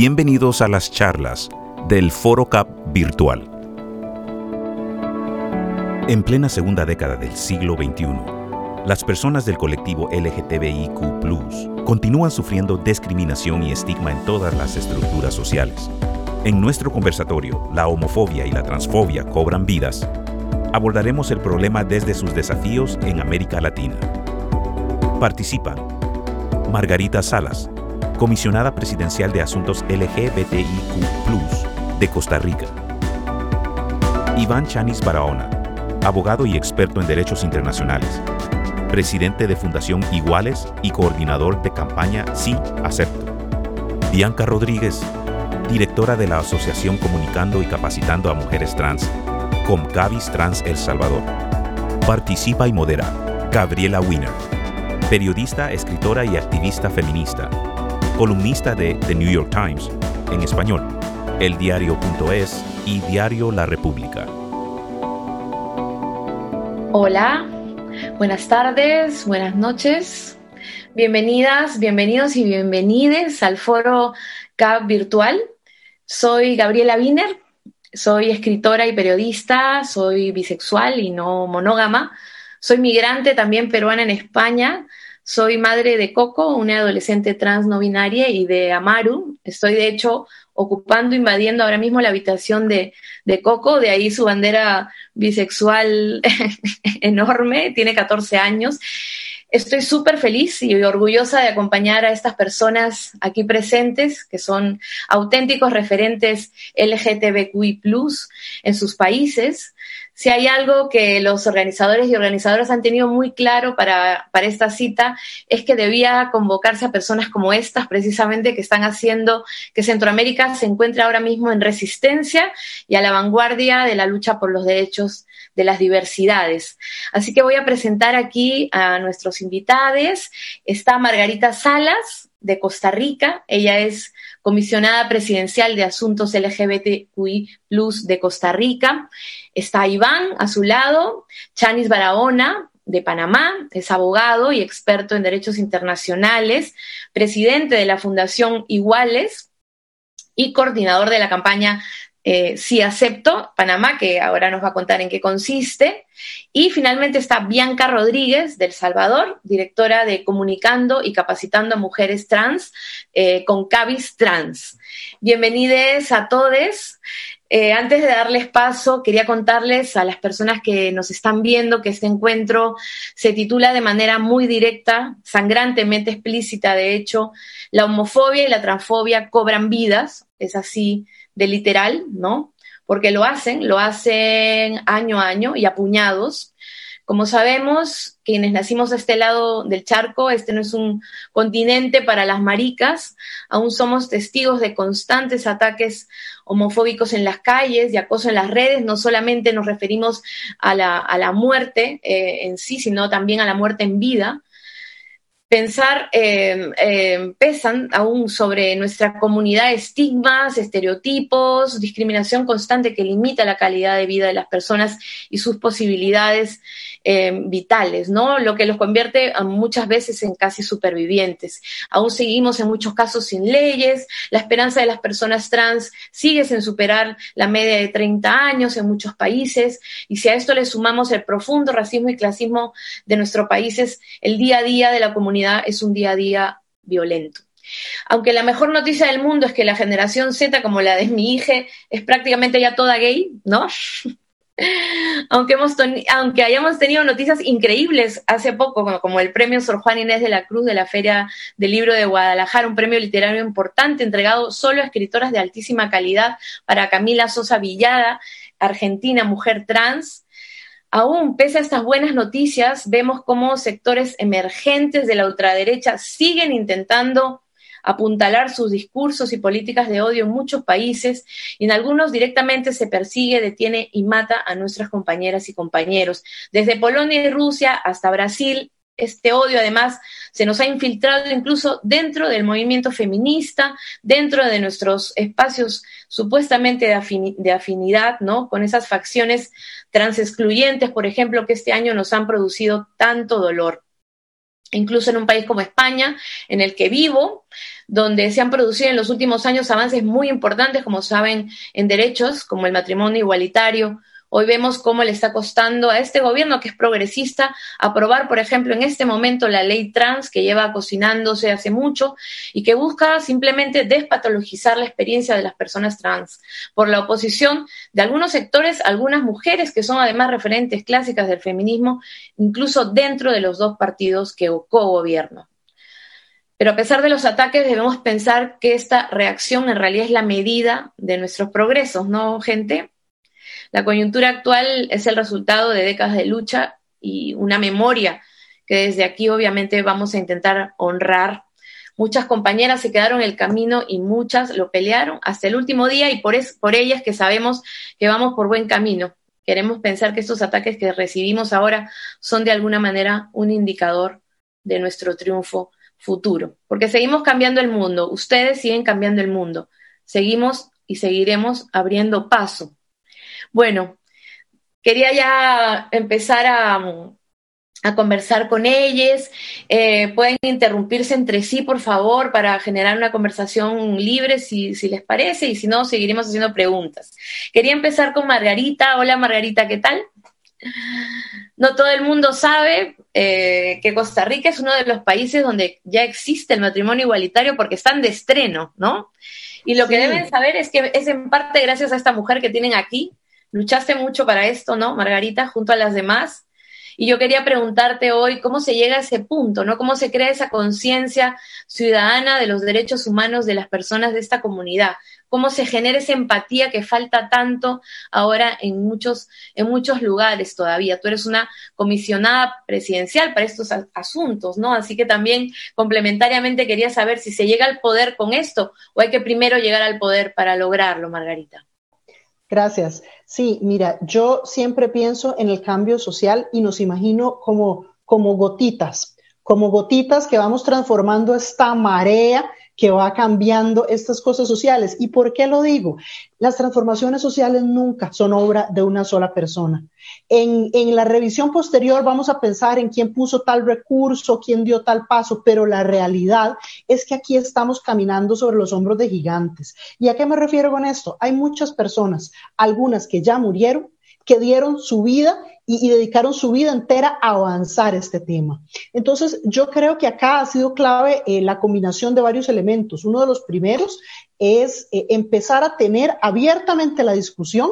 Bienvenidos a las charlas del Foro Cap Virtual. En plena segunda década del siglo XXI, las personas del colectivo LGTBIQ continúan sufriendo discriminación y estigma en todas las estructuras sociales. En nuestro conversatorio, La homofobia y la transfobia cobran vidas, abordaremos el problema desde sus desafíos en América Latina. Participan Margarita Salas, comisionada presidencial de Asuntos LGBTIQ de Costa Rica. Iván Chanis Barahona, abogado y experto en derechos internacionales, presidente de Fundación Iguales y coordinador de campaña Sí Acepto. Bianca Rodríguez, directora de la Asociación Comunicando y Capacitando a Mujeres Trans, Comcavis Trans El Salvador. Participa y modera Gabriela Wiener, periodista, escritora y activista feminista columnista de The New York Times en español, eldiario.es y Diario La República. Hola, buenas tardes, buenas noches. Bienvenidas, bienvenidos y bienvenides al foro CAP virtual. Soy Gabriela Wiener, soy escritora y periodista, soy bisexual y no monógama. Soy migrante también peruana en España soy madre de Coco, una adolescente trans no binaria, y de Amaru. Estoy, de hecho, ocupando, invadiendo ahora mismo la habitación de, de Coco, de ahí su bandera bisexual enorme, tiene 14 años. Estoy súper feliz y orgullosa de acompañar a estas personas aquí presentes, que son auténticos referentes LGTBQI en sus países si hay algo que los organizadores y organizadoras han tenido muy claro para, para, esta cita, es que debía convocarse a personas como estas, precisamente, que están haciendo que Centroamérica se encuentre ahora mismo en resistencia y a la vanguardia de la lucha por los derechos de las diversidades. Así que voy a presentar aquí a nuestros invitados. Está Margarita Salas, de Costa Rica. Ella es comisionada presidencial de Asuntos LGBTQI de Costa Rica. Está Iván a su lado, Chanis Barahona de Panamá, es abogado y experto en derechos internacionales, presidente de la Fundación Iguales y coordinador de la campaña eh, Sí Acepto, Panamá, que ahora nos va a contar en qué consiste. Y finalmente está Bianca Rodríguez del Salvador, directora de Comunicando y Capacitando a Mujeres Trans eh, con Cavis Trans. Bienvenidos a todos. Eh, antes de darles paso, quería contarles a las personas que nos están viendo que este encuentro se titula de manera muy directa, sangrantemente explícita, de hecho, la homofobia y la transfobia cobran vidas, es así de literal, ¿no? Porque lo hacen, lo hacen año a año y apuñados. Como sabemos, quienes nacimos de este lado del charco, este no es un continente para las maricas, aún somos testigos de constantes ataques homofóbicos en las calles, de acoso en las redes, no solamente nos referimos a la, muerte eh, en sí, sino también a la muerte en vida pensar, em, em, pesan aún sobre nuestra comunidad estigmas, estereotipos, discriminación constante que limita la calidad de vida de las personas y sus posibilidades em, vitales, ¿no? Lo que los convierte muchas veces en casi supervivientes. Aún seguimos en muchos casos sin leyes, la esperanza de las personas trans sigue sin superar la media de 30 años en muchos países, y si a esto le sumamos el profundo racismo y clasismo de nuestros países, el día a día de la comunidad es un día a día violento. Aunque la mejor noticia del mundo es que la generación Z, como la de mi hija, es prácticamente ya toda gay, ¿no? aunque, hemos aunque hayamos tenido noticias increíbles hace poco, como, el premio Sor Juan Inés de la Cruz de la Feria del Libro de Guadalajara, un premio literario importante entregado solo a escritoras de altísima calidad para Camila Sosa Villada, argentina, mujer trans, Aún, pese a estas buenas noticias, vemos cómo sectores emergentes de la ultraderecha siguen intentando apuntalar sus discursos y políticas de odio en muchos países y en algunos directamente se persigue, detiene y mata a nuestras compañeras y compañeros. Desde Polonia y Rusia hasta Brasil, este odio además se nos ha infiltrado incluso dentro del movimiento feminista, dentro de nuestros espacios supuestamente de, afinidad, ¿no? Con esas facciones transexcluyentes, por ejemplo, que este año nos han producido tanto dolor. Incluso en un país como España, en el que vivo, donde se han producido en los últimos años avances muy importantes, como saben, en derechos, como el matrimonio igualitario, Hoy vemos cómo le está costando a este gobierno, que es progresista, aprobar, por ejemplo, en este momento la ley trans, que lleva cocinándose hace mucho y que busca simplemente despatologizar la experiencia de las personas trans. Por la oposición de algunos sectores, algunas mujeres que son además referentes clásicas del feminismo, incluso dentro de los dos partidos que co-gobierno. Pero a pesar de los ataques, debemos pensar que esta reacción en realidad es la medida de nuestros progresos, ¿no, gente? La coyuntura actual es el resultado de décadas de lucha y una memoria que desde aquí obviamente vamos a intentar honrar. Muchas compañeras se quedaron en el camino y muchas lo pelearon hasta el último día y por, es, por ellas que sabemos que vamos por buen camino. Queremos pensar que estos ataques que recibimos ahora son de alguna manera un indicador de nuestro triunfo futuro, porque seguimos cambiando el mundo, ustedes siguen cambiando el mundo, seguimos y seguiremos abriendo paso bueno, quería ya empezar a, conversar con ellos. Eh, pueden interrumpirse entre sí, por favor, para generar una conversación libre, si, les parece, y si no, seguiremos haciendo preguntas. Quería empezar con Margarita. Hola, Margarita, ¿qué tal? No todo el mundo sabe eh, que Costa Rica es uno de los países donde ya existe el matrimonio igualitario porque están de estreno, ¿no? Y lo que deben saber es que es en parte gracias a esta mujer que tienen aquí, Luchaste mucho para esto, ¿no, Margarita, junto a las demás? Y yo quería preguntarte hoy cómo se llega a ese punto, ¿no? ¿Cómo se crea esa conciencia ciudadana de los derechos humanos de las personas de esta comunidad? ¿Cómo se genera esa empatía que falta tanto ahora en muchos, en muchos lugares todavía? Tú eres una comisionada presidencial para estos asuntos, ¿no? Así que también complementariamente quería saber si se llega al poder con esto o hay que primero llegar al poder para lograrlo, Margarita. Gracias. Sí, mira, yo siempre pienso en el cambio social y nos imagino como, como gotitas, como gotitas que vamos transformando esta marea que va cambiando estas cosas sociales. ¿Y por qué lo digo? Las transformaciones sociales nunca son obra de una sola persona. En, en, la revisión posterior vamos a pensar en quién puso tal recurso, quién dio tal paso, pero la realidad es que aquí estamos caminando sobre los hombros de gigantes. ¿Y a qué me refiero con esto? Hay muchas personas, algunas que ya murieron, que dieron su vida y, dedicaron su vida entera a avanzar este tema. Entonces, yo creo que acá ha sido clave eh, la combinación de varios elementos. Uno de los primeros es eh, empezar a tener abiertamente la discusión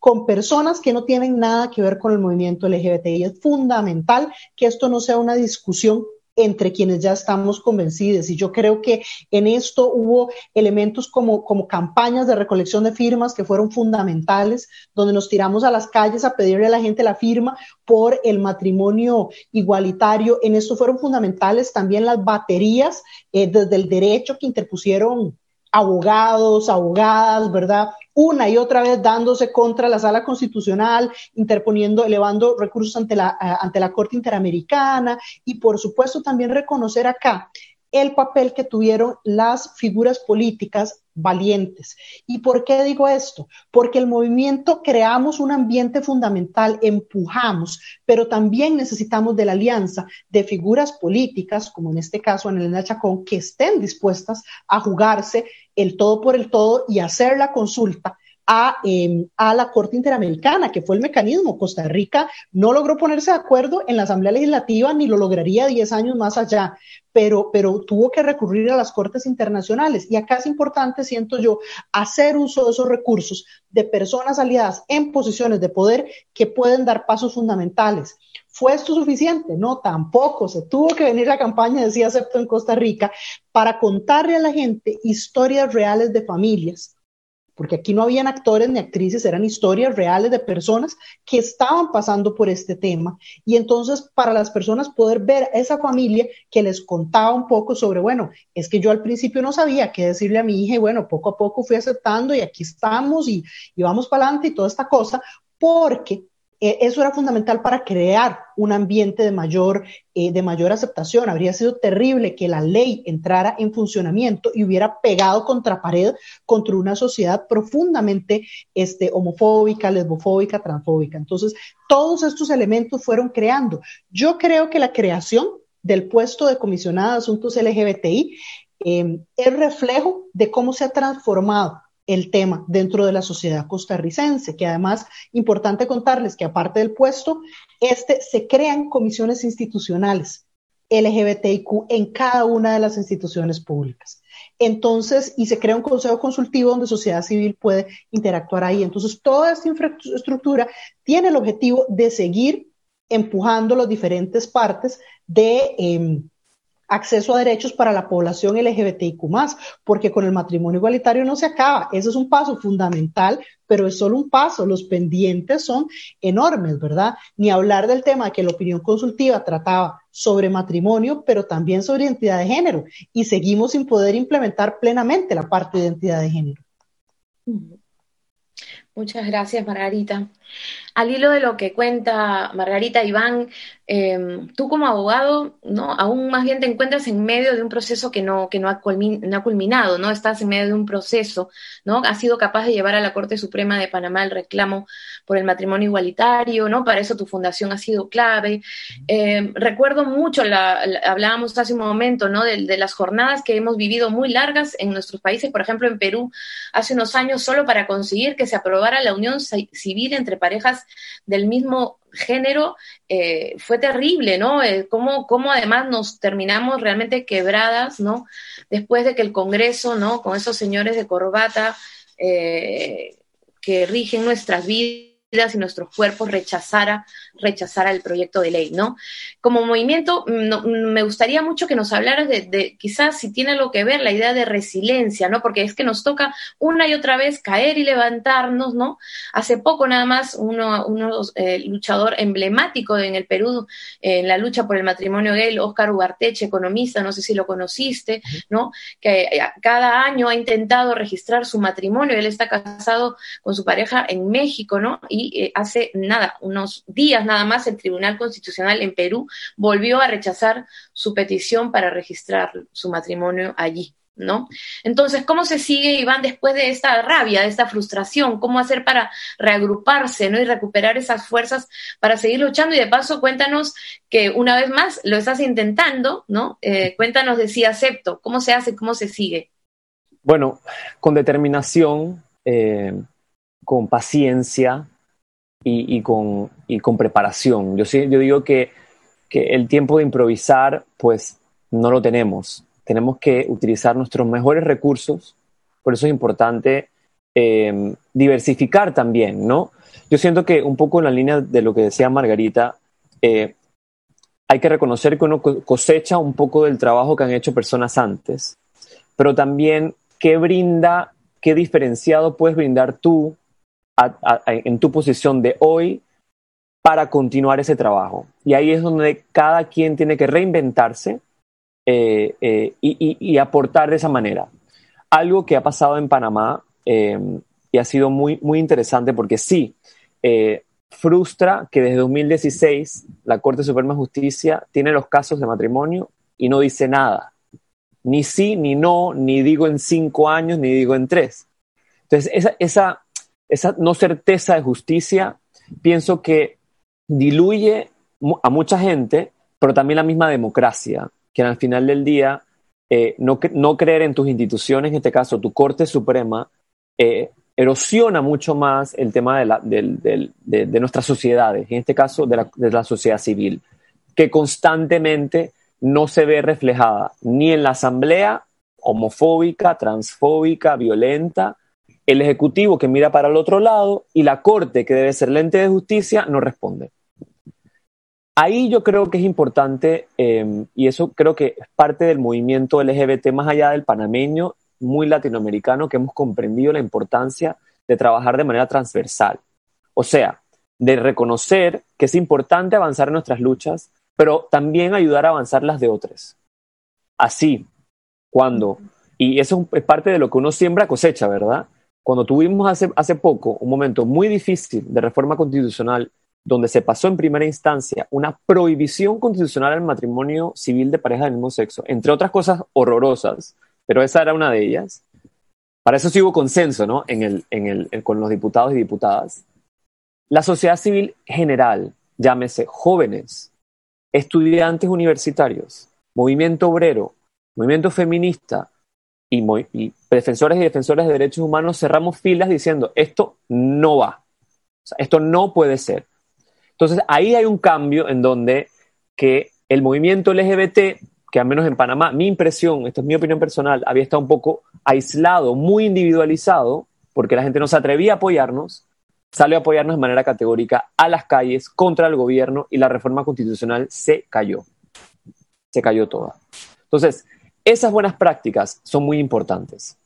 con personas que no tienen nada que ver con el movimiento LGBTI. Es fundamental que esto no sea una discusión entre quienes ya estamos convencidos. Y yo creo que en esto hubo elementos como, como campañas de recolección de firmas que fueron fundamentales, donde nos tiramos a las calles a pedirle a la gente la firma por el matrimonio igualitario. En esto fueron fundamentales también las baterías eh, desde el derecho que interpusieron abogados, abogadas, ¿verdad? Una y otra vez dándose contra la sala constitucional, interponiendo, elevando recursos ante la, eh, ante la Corte Interamericana y por supuesto también reconocer acá el papel que tuvieron las figuras políticas valientes. ¿Y por qué digo esto? Porque el movimiento creamos un ambiente fundamental, empujamos, pero también necesitamos de la alianza de figuras políticas, como en este caso en Elena Chacón, que estén dispuestas a jugarse el todo por el todo y hacer la consulta a, em, a, la Corte Interamericana, que fue el mecanismo. Costa Rica no logró ponerse de acuerdo en la Asamblea Legislativa ni lo lograría 10 años más allá, pero, pero tuvo que recurrir a las Cortes Internacionales. Y acá es importante, siento yo, hacer uso de esos recursos de personas aliadas en posiciones de poder que pueden dar pasos fundamentales. ¿Fue esto suficiente? No, tampoco. Se tuvo que venir la campaña de Sí Acepto en Costa Rica para contarle a la gente historias reales de familias porque aquí no habían actores ni actrices, eran historias reales de personas que estaban pasando por este tema. Y entonces para las personas poder ver a esa familia que les contaba un poco sobre, bueno, es que yo al principio no sabía qué decirle a mi hija y bueno, poco a poco fui aceptando y aquí estamos y, y vamos para adelante y toda esta cosa, porque eh, eso era fundamental para crear un ambiente de mayor, eh, de mayor aceptación. Habría sido terrible que la ley entrara en funcionamiento y hubiera pegado contra pared contra una sociedad profundamente este, homofóbica, lesbofóbica, transfóbica. Entonces, todos estos elementos fueron creando. Yo creo que la creación del puesto de comisionada de asuntos LGBTI eh, es reflejo de cómo se ha transformado el tema dentro de la sociedad costarricense, que además, importante contarles que aparte del puesto, este, se crean comisiones institucionales LGBTIQ en cada una de las instituciones públicas. Entonces, y se crea un consejo consultivo donde sociedad civil puede interactuar ahí. Entonces, toda esta infraestructura tiene el objetivo de seguir empujando las diferentes partes de... Em, acceso a derechos para la población LGBTIQ, porque con el matrimonio igualitario no se acaba. Ese es un paso fundamental, pero es solo un paso. Los pendientes son enormes, ¿verdad? Ni hablar del tema que la opinión consultiva trataba sobre matrimonio, pero también sobre identidad de género, y seguimos sin poder implementar plenamente la parte de identidad de género. Muchas gracias, Margarita. Al hilo de lo que cuenta Margarita Iván, em, tú como abogado, ¿no? Aún más bien te encuentras en medio de un proceso que no, que no ha, culminado, ¿no? Estás en medio de un proceso, ¿no? Has sido capaz de llevar a la Corte Suprema de Panamá el reclamo por el matrimonio igualitario, ¿no? Para eso tu fundación ha sido clave. Em, recuerdo mucho, la, hablábamos hace un momento, ¿no? De, de las jornadas que hemos vivido muy largas en nuestros países, por ejemplo, en Perú, hace unos años, solo para conseguir que se aprobara la unión civil entre parejas del mismo género, eh, fue terrible, ¿no? Eh, cómo, además nos terminamos realmente quebradas, ¿no? Después de que el Congreso, ¿no? Con esos señores de corbata eh, que rigen nuestras vidas y nuestros cuerpos rechazara, rechazara el proyecto de ley, ¿no? Como movimiento, mm, mm, me gustaría mucho que nos hablaras de, quizás si tiene algo que ver la idea de resiliencia, ¿no? Porque es que nos toca una y otra vez caer y levantarnos, ¿no? Hace poco nada más uno, uno eh, luchador emblemático en el Perú en la lucha por el matrimonio gay, Oscar Ugarteche, economista, no sé si lo conociste, ¿no? Que eh, cada año ha intentado registrar su matrimonio, él está casado con su pareja en México, ¿no? y eh, hace nada, unos días nada más, el Tribunal Constitucional en Perú volvió a rechazar su petición para registrar su matrimonio allí. ¿No? Entonces, ¿cómo se sigue, Iván, después de esta rabia, de esta frustración? ¿Cómo hacer para reagruparse, ¿no? Y recuperar esas fuerzas para seguir luchando. Y de paso, cuéntanos que una vez más lo estás intentando, ¿no? Eh, cuéntanos de si acepto, ¿cómo se hace, cómo se sigue? Bueno, con determinación, eh, con paciencia, y, con, con, preparación. Yo, yo digo que, el tiempo de improvisar, pues no lo tenemos. Tenemos que utilizar nuestros mejores recursos. Por eso es importante em, diversificar también, ¿no? Yo siento que un poco en la línea de lo que decía Margarita, eh, hay que reconocer que uno cosecha un poco del trabajo que han hecho personas antes, pero también qué brinda, qué diferenciado puedes brindar tú en tu posición de hoy para continuar ese trabajo. Y ahí es donde cada quien tiene que reinventarse eh, eh, y, aportar de esa manera. Algo que ha pasado en Panamá eh, y ha sido muy, muy interesante porque sí, frustra que desde 2016 la Corte Suprema de Justicia tiene los casos de matrimonio y no dice nada. Ni sí, ni no, ni digo en cinco años, ni digo en tres. Entonces, esa, esa, esa no certeza de justicia, pienso que diluye a mucha gente, pero también la misma democracia, que al final del día eh, no, creer en tus instituciones, en este caso tu Corte Suprema, eh, erosiona mucho más el tema de, nuestras sociedades, en este caso de la, de la sociedad civil, que constantemente no se ve reflejada ni en la asamblea homofóbica, transfóbica, violenta, el Ejecutivo que mira para el otro lado y la Corte, que debe ser lente de justicia, no responde. Ahí yo creo que es importante, em, y eso creo que es parte del movimiento LGBT más allá del panameño, muy latinoamericano, que hemos comprendido la importancia de trabajar de manera transversal. O sea, de reconocer que es importante avanzar nuestras luchas, pero también ayudar a avanzar las de otras. Así, cuando, y eso es parte de lo que uno siembra cosecha, ¿verdad? Cuando tuvimos hace, hace poco un momento muy difícil de reforma constitucional, donde se pasó en primera instancia una prohibición constitucional al matrimonio civil de pareja del mismo sexo, entre otras cosas horrorosas, pero esa era una de ellas. Para eso sí hubo consenso ¿no? en el, en el, con los diputados y diputadas. La sociedad civil general, llámese jóvenes, estudiantes universitarios, movimiento obrero, movimiento feminista, y, defensores y defensores de derechos humanos cerramos filas diciendo, esto no va, esto no puede ser. Entonces ahí hay un cambio en donde que el movimiento LGBT, que al menos en Panamá, mi impresión, esta es mi opinión personal, había estado un poco aislado, muy individualizado, porque la gente no se atrevía a apoyarnos, salió a apoyarnos de manera categórica a las calles contra el gobierno y la reforma constitucional se cayó. Se cayó toda. Entonces, esas buenas prácticas son muy importantes.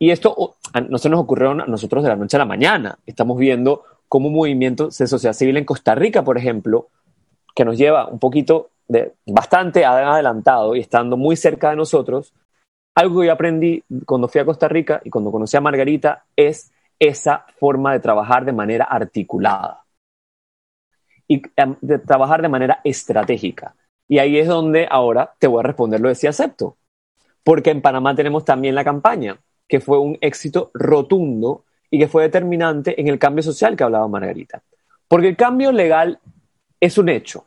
Y esto no se nos ocurrió a nosotros de la noche a la mañana. Estamos viendo cómo un movimiento de sociedad civil en Costa Rica, por ejemplo, que nos lleva un poquito de bastante adelantado y estando muy cerca de nosotros, algo que yo aprendí cuando fui a Costa Rica y cuando conocí a Margarita es esa forma de trabajar de manera articulada y em, de trabajar de manera estratégica. Y ahí es donde ahora te voy a responder lo de si acepto porque en Panamá tenemos también la campaña, que fue un éxito rotundo y que fue determinante en el cambio social que hablaba Margarita. Porque el cambio legal es un hecho.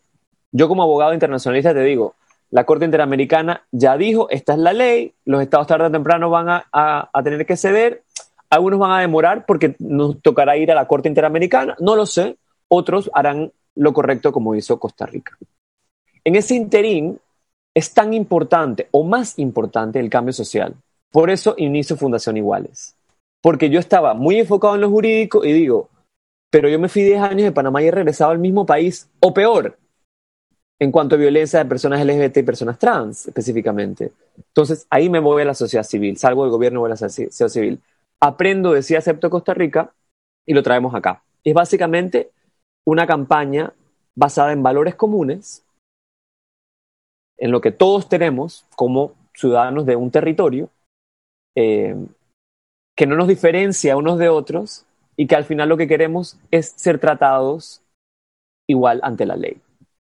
Yo como abogado internacionalista te digo, la Corte Interamericana ya dijo, esta es la ley, los estados tarde o temprano van a, a tener que ceder, algunos van a demorar porque nos tocará ir a la Corte Interamericana, no lo sé, otros harán lo correcto como hizo Costa Rica. En ese interín, es tan importante o más importante el cambio social. Por eso inicio Fundación Iguales. Porque yo estaba muy enfocado en lo jurídico y digo, pero yo me fui 10 años de Panamá y he regresado al mismo país, o peor, en cuanto a violencia de personas LGBT y personas trans específicamente. Entonces ahí me voy a la sociedad civil, salgo del gobierno, voy a la sociedad civil. Aprendo de si acepto Costa Rica y lo traemos acá. Es básicamente una campaña basada en valores comunes en lo que todos tenemos como ciudadanos de un territorio, eh, que no nos diferencia unos de otros y que al final lo que queremos es ser tratados igual ante la ley.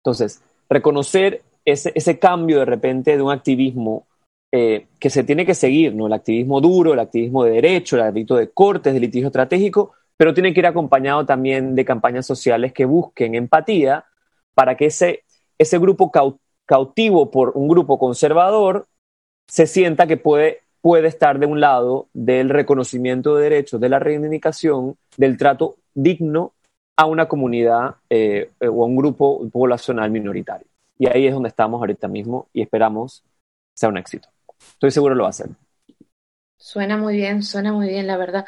Entonces, reconocer ese, ese cambio de repente de un activismo eh, que se tiene que seguir, ¿no? El activismo duro, el activismo de derecho, el activismo de cortes, de litigio estratégico, pero tiene que ir acompañado también de campañas sociales que busquen empatía para que ese, ese grupo cautivo por un grupo conservador se sienta que puede, puede estar de un lado del reconocimiento de derechos, de la reivindicación, del trato digno a una comunidad eh, o a un grupo poblacional minoritario. Y ahí es donde estamos ahorita mismo y esperamos sea un éxito. Estoy seguro lo va a hacer. Suena muy bien, suena muy bien, la verdad.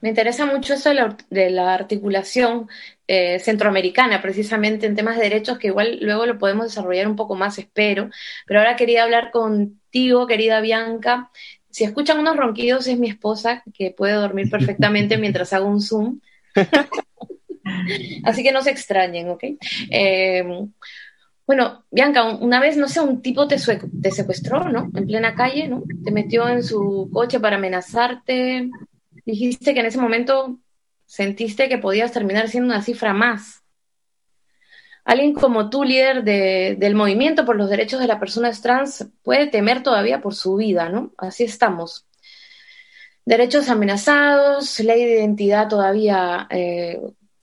Me interesa mucho eso de la, articulación eh, centroamericana, precisamente en temas de derechos, que igual luego lo podemos desarrollar un poco más, espero. Pero ahora quería hablar contigo, querida Bianca. Si escuchan unos ronquidos, es mi esposa, que puede dormir perfectamente mientras hago un Zoom. Así que no se extrañen, ¿ok? Eh, bueno, Bianca, una vez, no sé, un tipo te, te secuestró, ¿no? En plena calle, ¿no? Te metió en su coche para amenazarte, dijiste que en ese momento sentiste que podías terminar siendo una cifra más. Alguien como tú, líder del movimiento por los derechos de las personas trans, puede temer todavía por su vida, ¿no? Así estamos. Derechos amenazados, ley de identidad todavía eh,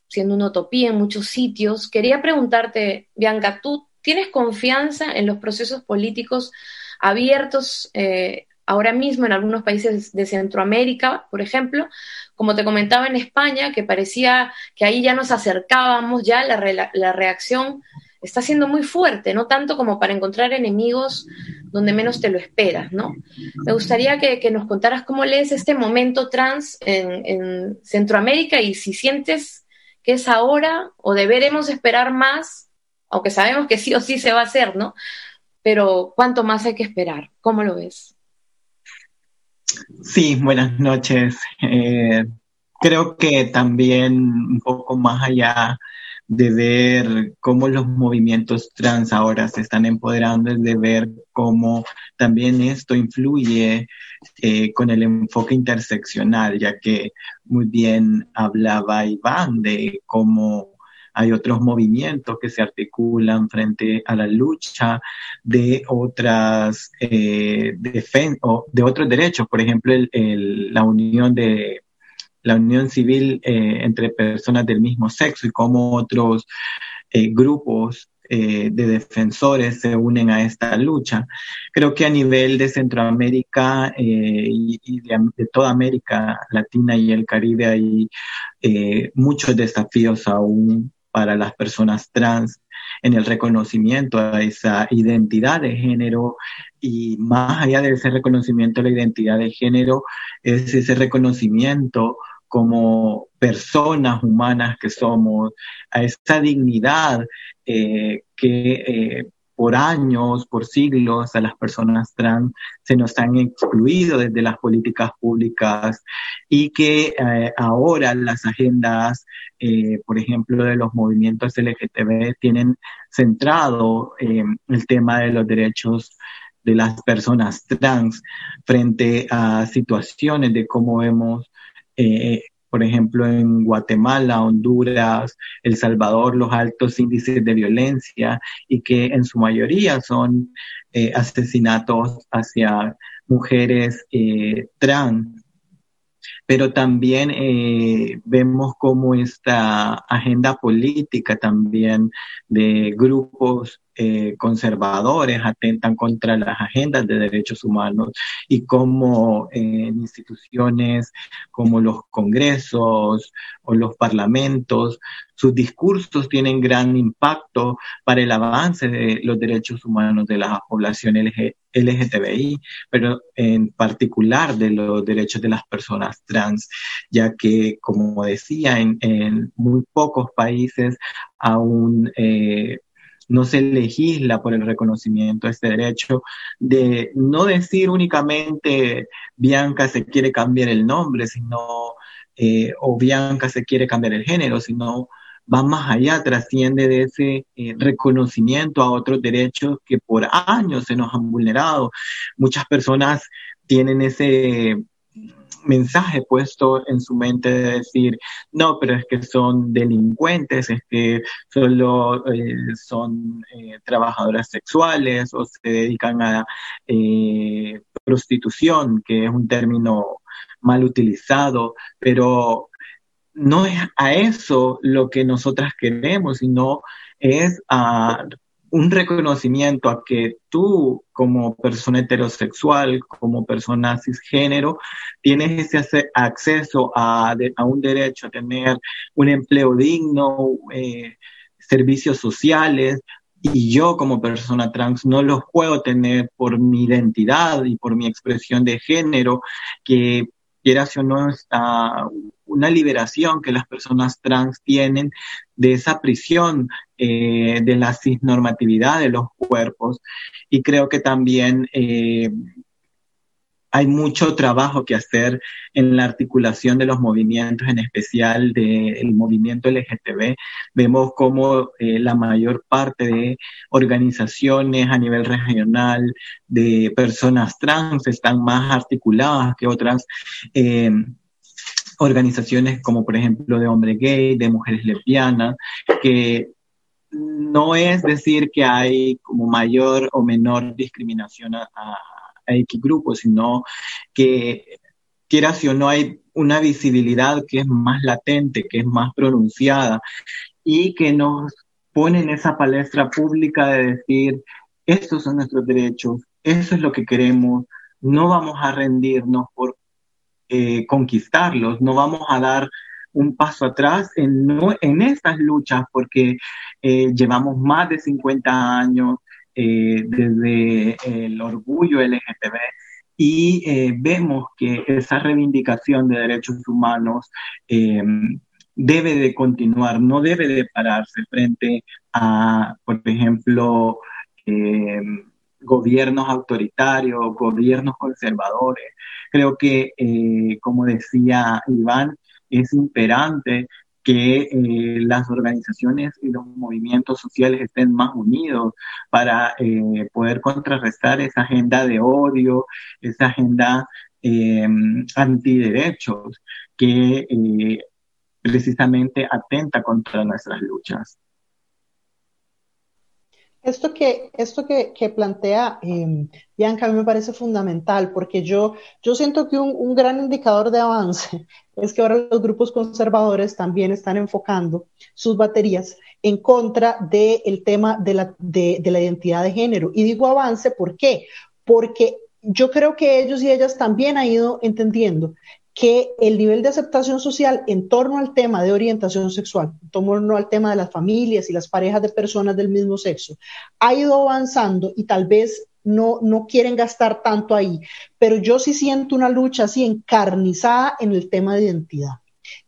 siendo una utopía en muchos sitios. Quería preguntarte, Bianca, ¿tú tienes confianza en los procesos políticos abiertos eh, ahora mismo en algunos países de Centroamérica, por ejemplo, como te comentaba en España, que parecía que ahí ya nos acercábamos, ya la, la reacción está siendo muy fuerte, no tanto como para encontrar enemigos donde menos te lo esperas, ¿no? Me gustaría que, nos contaras cómo lees este momento trans en, en, Centroamérica y si sientes que es ahora o deberemos esperar más, aunque sabemos que sí o sí se va a hacer, ¿no? Pero ¿cuánto más hay que esperar? ¿Cómo lo ves? Sí, buenas noches. Eh, creo que también un poco más allá de ver cómo los movimientos trans ahora se están empoderando, es de ver cómo también esto influye eh, con el enfoque interseccional, ya que muy bien hablaba Iván de cómo hay otros movimientos que se articulan frente a la lucha de otras eh, de otros derechos, por ejemplo, la unión de la unión civil eh, entre personas del mismo sexo y cómo otros eh, grupos eh, de defensores se unen a esta lucha. Creo que a nivel de Centroamérica eh, y, de, toda América Latina y el Caribe hay eh, muchos desafíos aún para las personas trans en el reconocimiento a esa identidad de género y más allá de ese reconocimiento a la identidad de género es ese reconocimiento como personas humanas que somos, a esa dignidad eh, que eh, por años, por siglos, a las personas trans se nos han excluido desde las políticas públicas y que eh, ahora las agendas, por ejemplo, de los movimientos LGTB tienen centrado el tema de los derechos de las personas trans frente a situaciones de cómo vemos eh, por ejemplo, en Guatemala, Honduras, El Salvador, los altos índices de violencia y que en su mayoría son eh, asesinatos hacia mujeres eh, trans. Pero también eh, vemos cómo esta agenda política también de grupos eh, conservadores atentan contra las agendas de derechos humanos y cómo en eh, instituciones como los congresos o los parlamentos sus discursos tienen gran impacto para el avance de los derechos humanos de la población LGTBI, pero en particular de los derechos de las personas trans, ya que, como decía, en, muy pocos países aún eh, no se legisla por el reconocimiento de este derecho, de no decir únicamente Bianca se quiere cambiar el nombre, sino, eh, o Bianca se quiere cambiar el género, sino va más allá, trasciende de ese eh, reconocimiento a otros derechos que por años se nos han vulnerado. Muchas personas tienen ese mensaje puesto en su mente de decir, no, pero es que son delincuentes, es que solo eh, son eh, trabajadoras sexuales o se dedican a prostitución, que es un término mal utilizado, pero no es a eso lo que nosotras queremos, sino es a un reconocimiento a que tú como persona heterosexual, como persona cisgénero, tienes ese acceso a, un derecho a tener un empleo digno, eh, servicios sociales, y yo como persona trans no los puedo tener por mi identidad y por mi expresión de género, que quieras o no, está una liberación que las personas trans tienen de esa prisión eh, de la cisnormatividad de los cuerpos. Y creo que también eh, hay mucho trabajo que hacer en la articulación de los movimientos, en especial del movimiento LGTB. Vemos como eh, la mayor parte de organizaciones a nivel regional de personas trans están más articuladas que otras. Organizaciones como por ejemplo de hombre gay, de mujeres lesbianas, que no es decir que hay como mayor o menor discriminación a, a X grupos, sino que quieras o no hay una visibilidad que es más latente, que es más pronunciada y que nos pone en esa palestra pública de decir, estos son nuestros derechos, eso es lo que queremos, no vamos a rendirnos por eh, conquistarlos, no vamos a dar un paso atrás en, en estas luchas porque eh, llevamos más de 50 años eh, desde el orgullo LGTB y vemos que esa reivindicación de derechos humanos debe de continuar, no debe de pararse frente a, por ejemplo, em, gobiernos autoritarios, gobiernos conservadores. Creo que, eh, como decía Iván, es imperante que eh, las organizaciones y los movimientos sociales estén más unidos para eh, poder contrarrestar esa agenda de odio, esa agenda eh, antiderechos que precisamente atenta contra nuestras luchas. Esto que, esto que, que plantea eh, Bianca a mí me parece fundamental porque yo, yo siento que un, un, gran indicador de avance es que ahora los grupos conservadores también están enfocando sus baterías en contra del el tema de la, de, de la identidad de género. Y digo avance, ¿por qué? Porque yo creo que ellos y ellas también han ido entendiendo que el nivel de aceptación social en torno al tema de orientación sexual, en torno al tema de las familias y las parejas de personas del mismo sexo, ha ido avanzando y tal vez no, no quieren gastar tanto ahí, pero yo sí siento una lucha así encarnizada en el tema de identidad.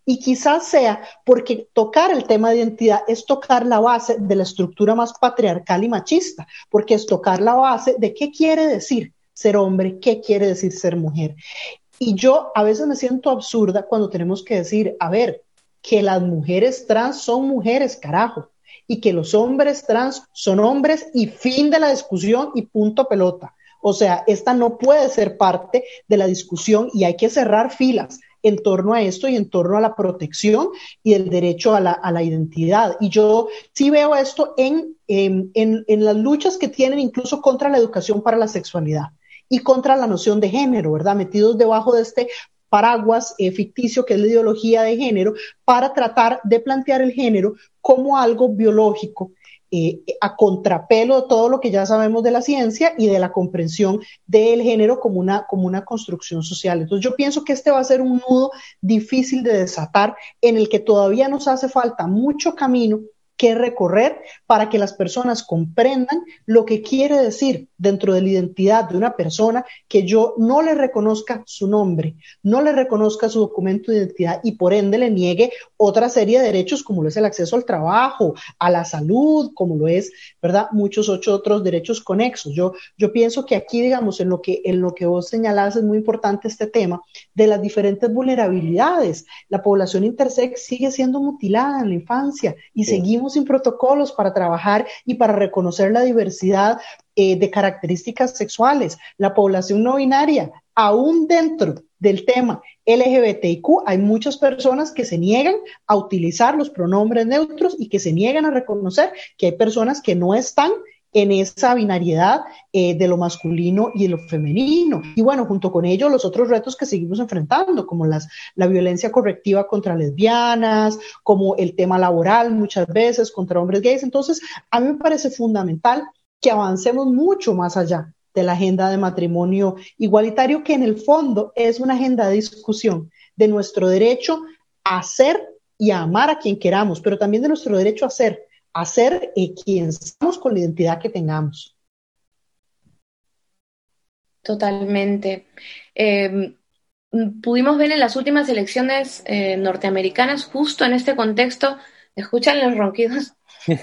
Y quizás sea porque tocar el tema de identidad es tocar la base de la estructura más patriarcal y machista, porque es tocar la base de qué quiere decir ser hombre, qué quiere decir ser mujer. Y yo a veces me siento absurda cuando tenemos que decir, a ver, que las mujeres trans son mujeres, carajo, y que los hombres trans son hombres y fin de la discusión y punto pelota. O sea, esta no puede ser parte de la discusión y hay que cerrar filas en torno a esto y en torno a la protección y el derecho a la, identidad. Y yo sí veo esto en, en, en las luchas que tienen incluso contra la educación para la sexualidad y contra la noción de género, ¿verdad? Metidos debajo de este paraguas eh, ficticio que es la ideología de género para tratar de plantear el género como algo biológico. Eh, a contrapelo de todo lo que ya sabemos de la ciencia y de la comprensión del género como una, como una construcción social. Entonces yo pienso que este va a ser un nudo difícil de desatar en el que todavía nos hace falta mucho camino que recorrer para que las personas comprendan lo que quiere decir dentro de la identidad de una persona que yo no le reconozca su nombre, no le reconozca su documento de identidad y por ende le niegue otra serie de derechos como lo es el acceso al trabajo, a la salud, como lo es, ¿verdad? Muchos otros derechos conexos. Yo, yo pienso que aquí, digamos, en lo que, en lo que vos señalás es muy importante este tema de las diferentes vulnerabilidades. La población intersex sigue siendo mutilada en la infancia y seguimos sin protocolos para trabajar y para reconocer la diversidad eh, de características sexuales. La población no binaria, aún dentro del tema LGBTIQ, hay muchas personas que se niegan a utilizar los pronombres neutros y que se niegan a reconocer que hay personas que no están en esa binariedad eh, de lo masculino y lo femenino. Y bueno, junto con ello, los otros retos que seguimos enfrentando, como las, la violencia correctiva contra lesbianas, como el tema laboral muchas veces contra hombres gays. Entonces, a mí me parece fundamental que avancemos mucho más allá de la agenda de matrimonio igualitario, que en el fondo es una agenda de discusión de nuestro derecho a ser y a amar a quien queramos, pero también de nuestro derecho a ser a ser eh, quien somos con la identidad que tengamos. Totalmente. Eh, pudimos ver en las últimas elecciones eh, norteamericanas, justo en este contexto, ¿escuchan los ronquidos?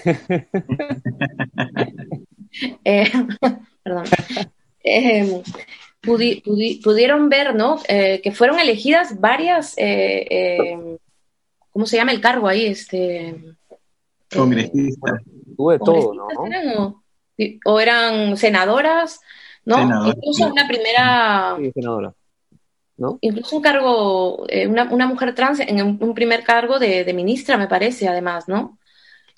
Eh, perdón. Eh, pudi pudi pudieron ver, ¿no? Eh, que fueron elegidas varias, ¿cómo se llama el cargo ahí? Este, Congresistas. Tuve todo, ¿no? Eran, o, o, eran senadoras, ¿no? Senadora, Incluso sí. una primera. Sí, senadora. ¿No? Incluso un cargo, eh, una, una, mujer trans en un, un primer cargo de, de, ministra, me parece, además, ¿no?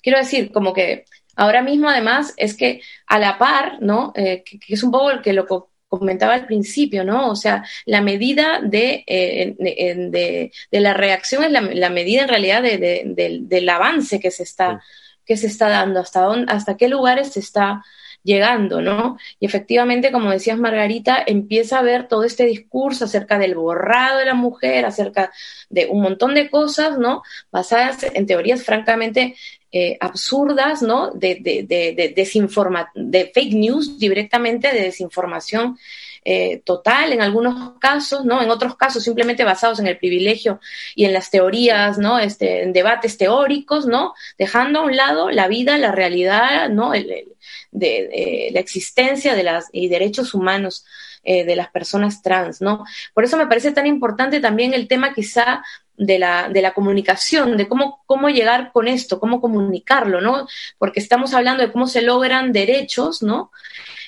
Quiero decir, como que ahora mismo, además, es que a la par, ¿no? Eh, que, que, es un poco el que lo comentaba al principio, ¿no? O sea, la medida de, eh, de, de, de, la reacción es la, la medida en realidad de, del avance que se está, que se está dando, hasta, dónde, hasta qué lugares se está llegando, ¿no? Y efectivamente, como decías Margarita, empieza a ver todo este discurso acerca del borrado de la mujer, acerca de un montón de cosas, ¿no? Basadas en teorías francamente eh, absurdas, ¿no? De, de, de, de, desinforma de fake news directamente, de desinformación eh, total en algunos casos, ¿no? En otros casos simplemente basados en el privilegio y en las teorías, ¿no? Este, en debates teóricos, ¿no? Dejando a un lado la vida, la realidad, ¿no? El, de, la existencia de las y derechos humanos eh, de las personas trans, ¿no? Por eso me parece tan importante también el tema quizá de la, de la comunicación, de cómo, cómo llegar con esto, cómo comunicarlo, ¿no? Porque estamos hablando de cómo se logran derechos, ¿no?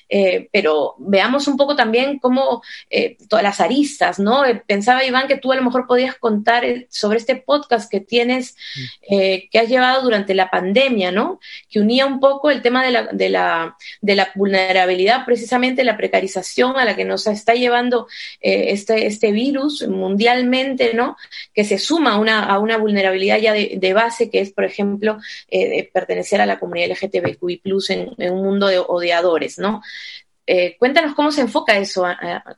Eh, pero veamos un poco también cómo eh, todas las aristas, ¿no? pensaba, Iván, que tú a lo mejor podías contar sobre este podcast que tienes, mm. que has llevado durante la pandemia, ¿no? Que unía un poco el tema de la, de la, de la vulnerabilidad, precisamente la precarización a la que nos está llevando este, este virus mundialmente, ¿no? Que se suma a una, a una vulnerabilidad ya de, base, que es, por ejemplo, pertenecer a la comunidad LGTBQI en, un mundo de odiadores, ¿no? Eh, cuéntanos cómo se enfoca eso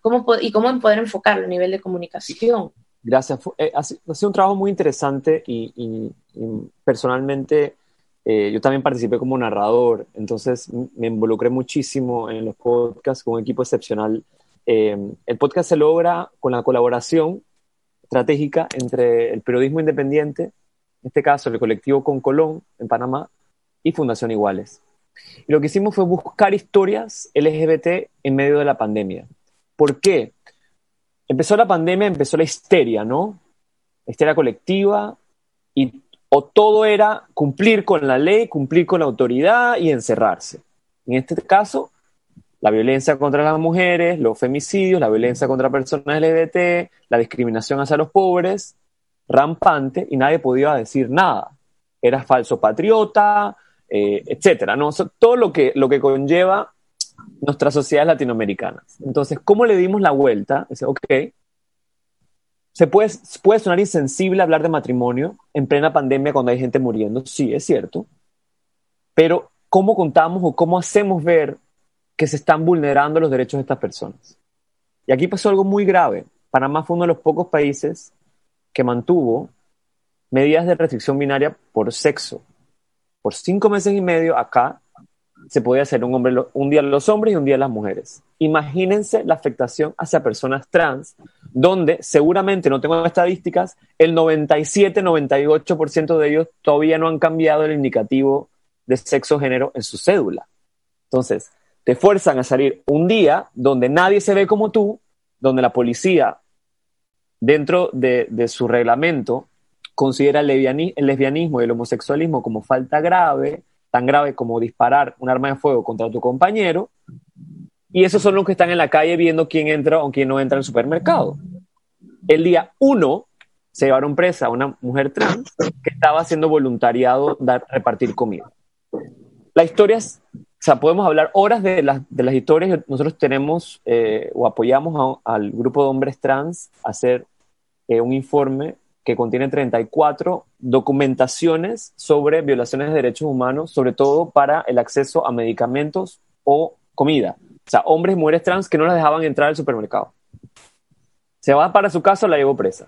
cómo, y cómo poder enfocarlo a nivel de comunicación. Gracias. Eh, ha, sido un trabajo muy interesante y, personalmente eh, yo también participé como narrador, entonces me involucré muchísimo en los podcasts con un equipo excepcional. el podcast se logra con la colaboración estratégica entre el periodismo independiente, en este caso el colectivo Con Colón en Panamá, y Fundación Iguales. Y lo que hicimos fue buscar historias LGBT en medio de la pandemia. ¿Por qué? Empezó la pandemia, empezó la histeria, ¿no? La histeria colectiva y o todo era cumplir con la ley, cumplir con la autoridad y encerrarse. En este caso, la violencia contra las mujeres, los femicidios, la violencia contra personas LGBT, la discriminación hacia los pobres, rampante y nadie podía decir nada. Era falso patriota, eh, etcétera, ¿no? todo lo que, lo que conlleva nuestras sociedades latinoamericanas. Entonces, ¿cómo le dimos la vuelta? Dice, ok, se puede, puede sonar insensible hablar de matrimonio en plena pandemia cuando hay gente muriendo, sí, es cierto, pero ¿cómo contamos o cómo hacemos ver que se están vulnerando los derechos de estas personas? Y aquí pasó algo muy grave. Panamá fue uno de los pocos países que mantuvo medidas de restricción binaria por sexo por cinco meses y medio acá se podía hacer un, hombre, un día los hombres y un día las mujeres. Imagínense la afectación hacia personas trans, donde seguramente, no tengo estadísticas, el 97-98% de ellos todavía no han cambiado el indicativo de sexo género en su cédula. Entonces, te fuerzan a salir un día donde nadie se ve como tú, donde la policía, dentro de, de su reglamento, considera el, lesbianismo y el homosexualismo como falta grave, tan grave como disparar un arma de fuego contra tu compañero, y esos son los que están en la calle viendo quién entra o quién no entra al supermercado. El día uno se llevaron presa a una mujer trans que estaba haciendo voluntariado dar, repartir comida. La historia es, o sea, podemos hablar horas de, de las historias. Nosotros tenemos eh, o apoyamos al grupo de hombres trans a hacer eh, un informe que contiene 34 documentaciones sobre violaciones de derechos humanos, sobre todo para el acceso a medicamentos o comida. O sea, hombres y mujeres trans que no las dejaban entrar al supermercado. Se va para su casa, la llevó presa.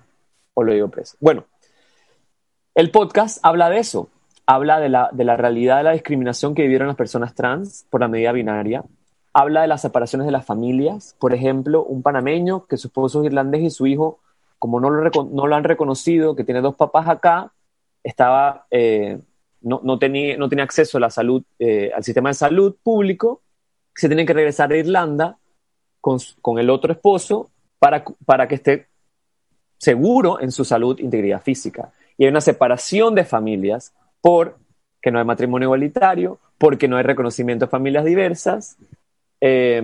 O lo llevó presa. Bueno, el podcast habla de eso. Habla de la, de la realidad de la discriminación que vivieron las personas trans por la medida binaria. Habla de las separaciones de las familias. Por ejemplo, un panameño que su esposo es irlandés y su hijo como no lo, no lo han reconocido, que tiene dos papás acá, estaba, eh, no, no, tenía, no acceso a la salud, eh, al sistema de salud público, se tiene que regresar a Irlanda con, con el otro esposo para, para que esté seguro en su salud e integridad física. Y hay una separación de familias por que no hay matrimonio igualitario, porque no hay reconocimiento de familias diversas. Eh,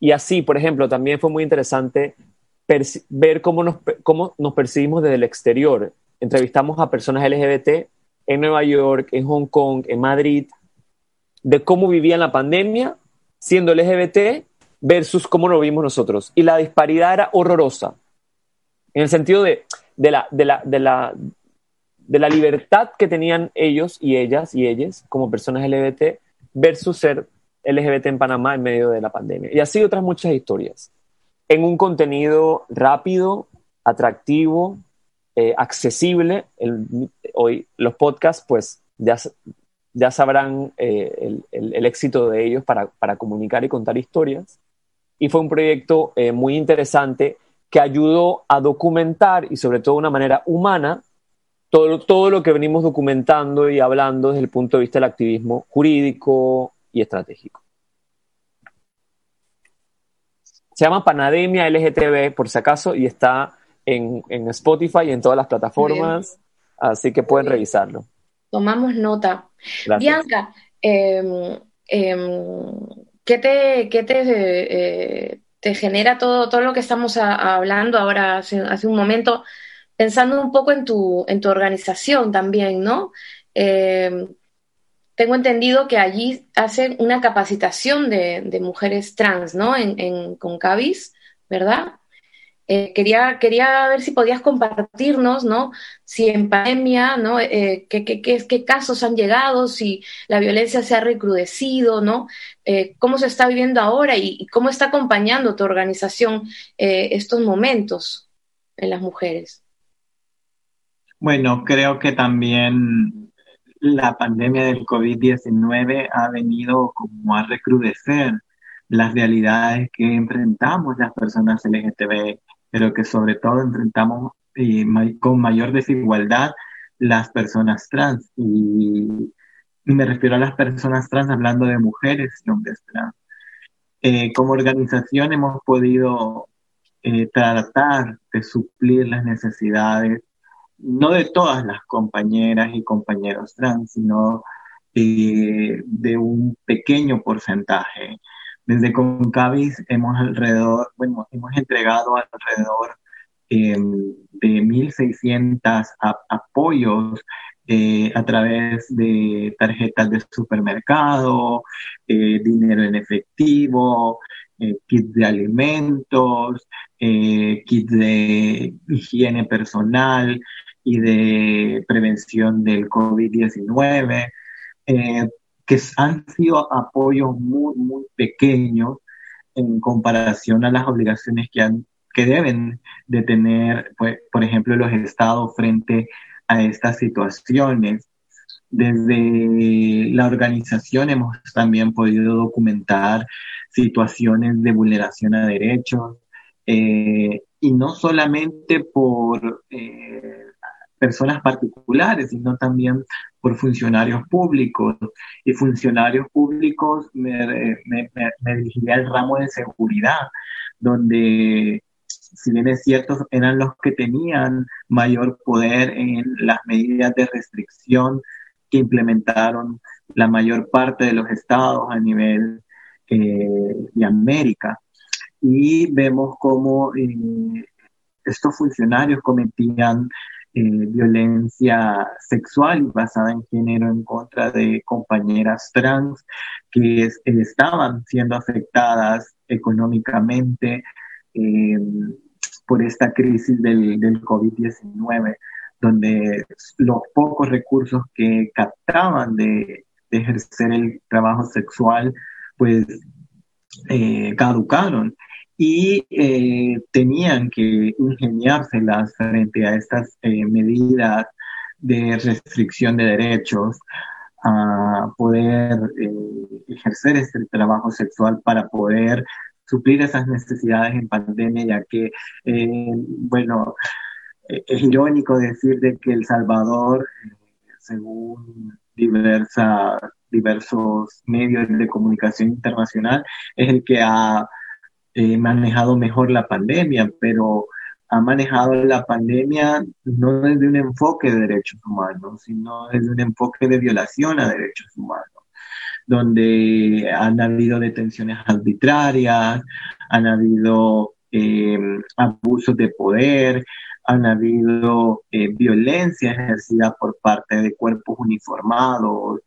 y así, por ejemplo, también fue muy interesante ver cómo nos, cómo nos percibimos desde el exterior. Entrevistamos a personas LGBT en Nueva York, en Hong Kong, en Madrid, de cómo vivían la pandemia siendo LGBT versus cómo lo vimos nosotros. Y la disparidad era horrorosa, en el sentido de, de, la, de, la, de, la, de la libertad que tenían ellos y ellas y ellas como personas LGBT versus ser LGBT en Panamá en medio de la pandemia. Y así otras muchas historias en un contenido rápido, atractivo, eh, accesible. hoy los podcasts, pues ya, sabrán eh, el, éxito de ellos para, comunicar y contar historias. Y fue un proyecto eh, muy interesante que ayudó a documentar y sobre todo de una manera humana todo, todo lo que venimos documentando y hablando desde el punto de vista del activismo jurídico y estratégico. Se llama Panademia LGTB, por si acaso, y está en, Spotify y en todas las plataformas, así que pueden revisarlo. Tomamos nota. Bianca, em, em, ¿qué te, qué te, eh, te genera todo, todo lo que estamos hablando ahora hace, hace, un momento, pensando un poco en tu, en tu organización también, ¿no? Tengo entendido que allí hacen una capacitación de, mujeres trans, ¿no? En, en Concavis, ¿verdad? Eh, quería, quería ver si podías compartirnos, ¿no? Si en pandemia, ¿no? Eh, qué, qué, qué, casos han llegado, si la violencia se ha recrudecido, ¿no? Eh, ¿Cómo se está viviendo ahora y, cómo está acompañando tu organización estos momentos en las mujeres? Bueno, creo que también la pandemia del COVID-19 ha venido como a recrudecer las realidades que enfrentamos las personas LGTB pero que sobre todo enfrentamos eh, con mayor desigualdad las personas trans. Y, me refiero a las personas trans hablando de mujeres y hombres trans. Eh, como organización hemos podido eh, tratar de suplir las necesidades, no de todas las compañeras y compañeros trans, sino de un pequeño porcentaje. Desde Concavis hemos alrededor, bueno, hemos entregado alrededor eh, de 1.600 apoyos eh, a través de tarjetas de supermercado, eh, dinero en efectivo, kits de alimentos, kits de higiene personal y de prevención del COVID-19 que han sido apoyos muy, muy pequeños en comparación a las obligaciones que, han, que deben de tener, pues, por ejemplo, los estados frente a estas situaciones. Desde la organización hemos también podido documentar situaciones de vulneración a derechos eh, y no solamente por eh, personas particulares, sino también por funcionarios públicos. Y funcionarios públicos me, me, dirigiría al ramo de seguridad, donde si bien es cierto, eran los que tenían mayor poder en las medidas de restricción que implementaron la mayor parte de los estados a nivel eh, de América. Y vemos cómo eh, estos funcionarios cometían eh, violencia sexual basada en género en contra de compañeras trans que estaban siendo afectadas económicamente em, por esta crisis del, del COVID-19, donde los pocos recursos que captaban de, de ejercer el trabajo sexual, pues eh, caducaron y eh, tenían que ingeniárselas frente a estas eh, medidas de restricción de derechos a poder eh, ejercer este trabajo sexual para poder suplir esas necesidades en pandemia, ya que, bueno, es irónico decir de que El Salvador, según diversa, diversos medios de comunicación internacional, es el que ha eh, manejado mejor la pandemia, pero ha manejado la pandemia no desde un enfoque de derechos humanos, sino desde un enfoque de violación a derechos humanos, donde han habido detenciones arbitrarias, han habido eh, abusos de poder, han habido eh, violencia ejercida por parte de cuerpos uniformados,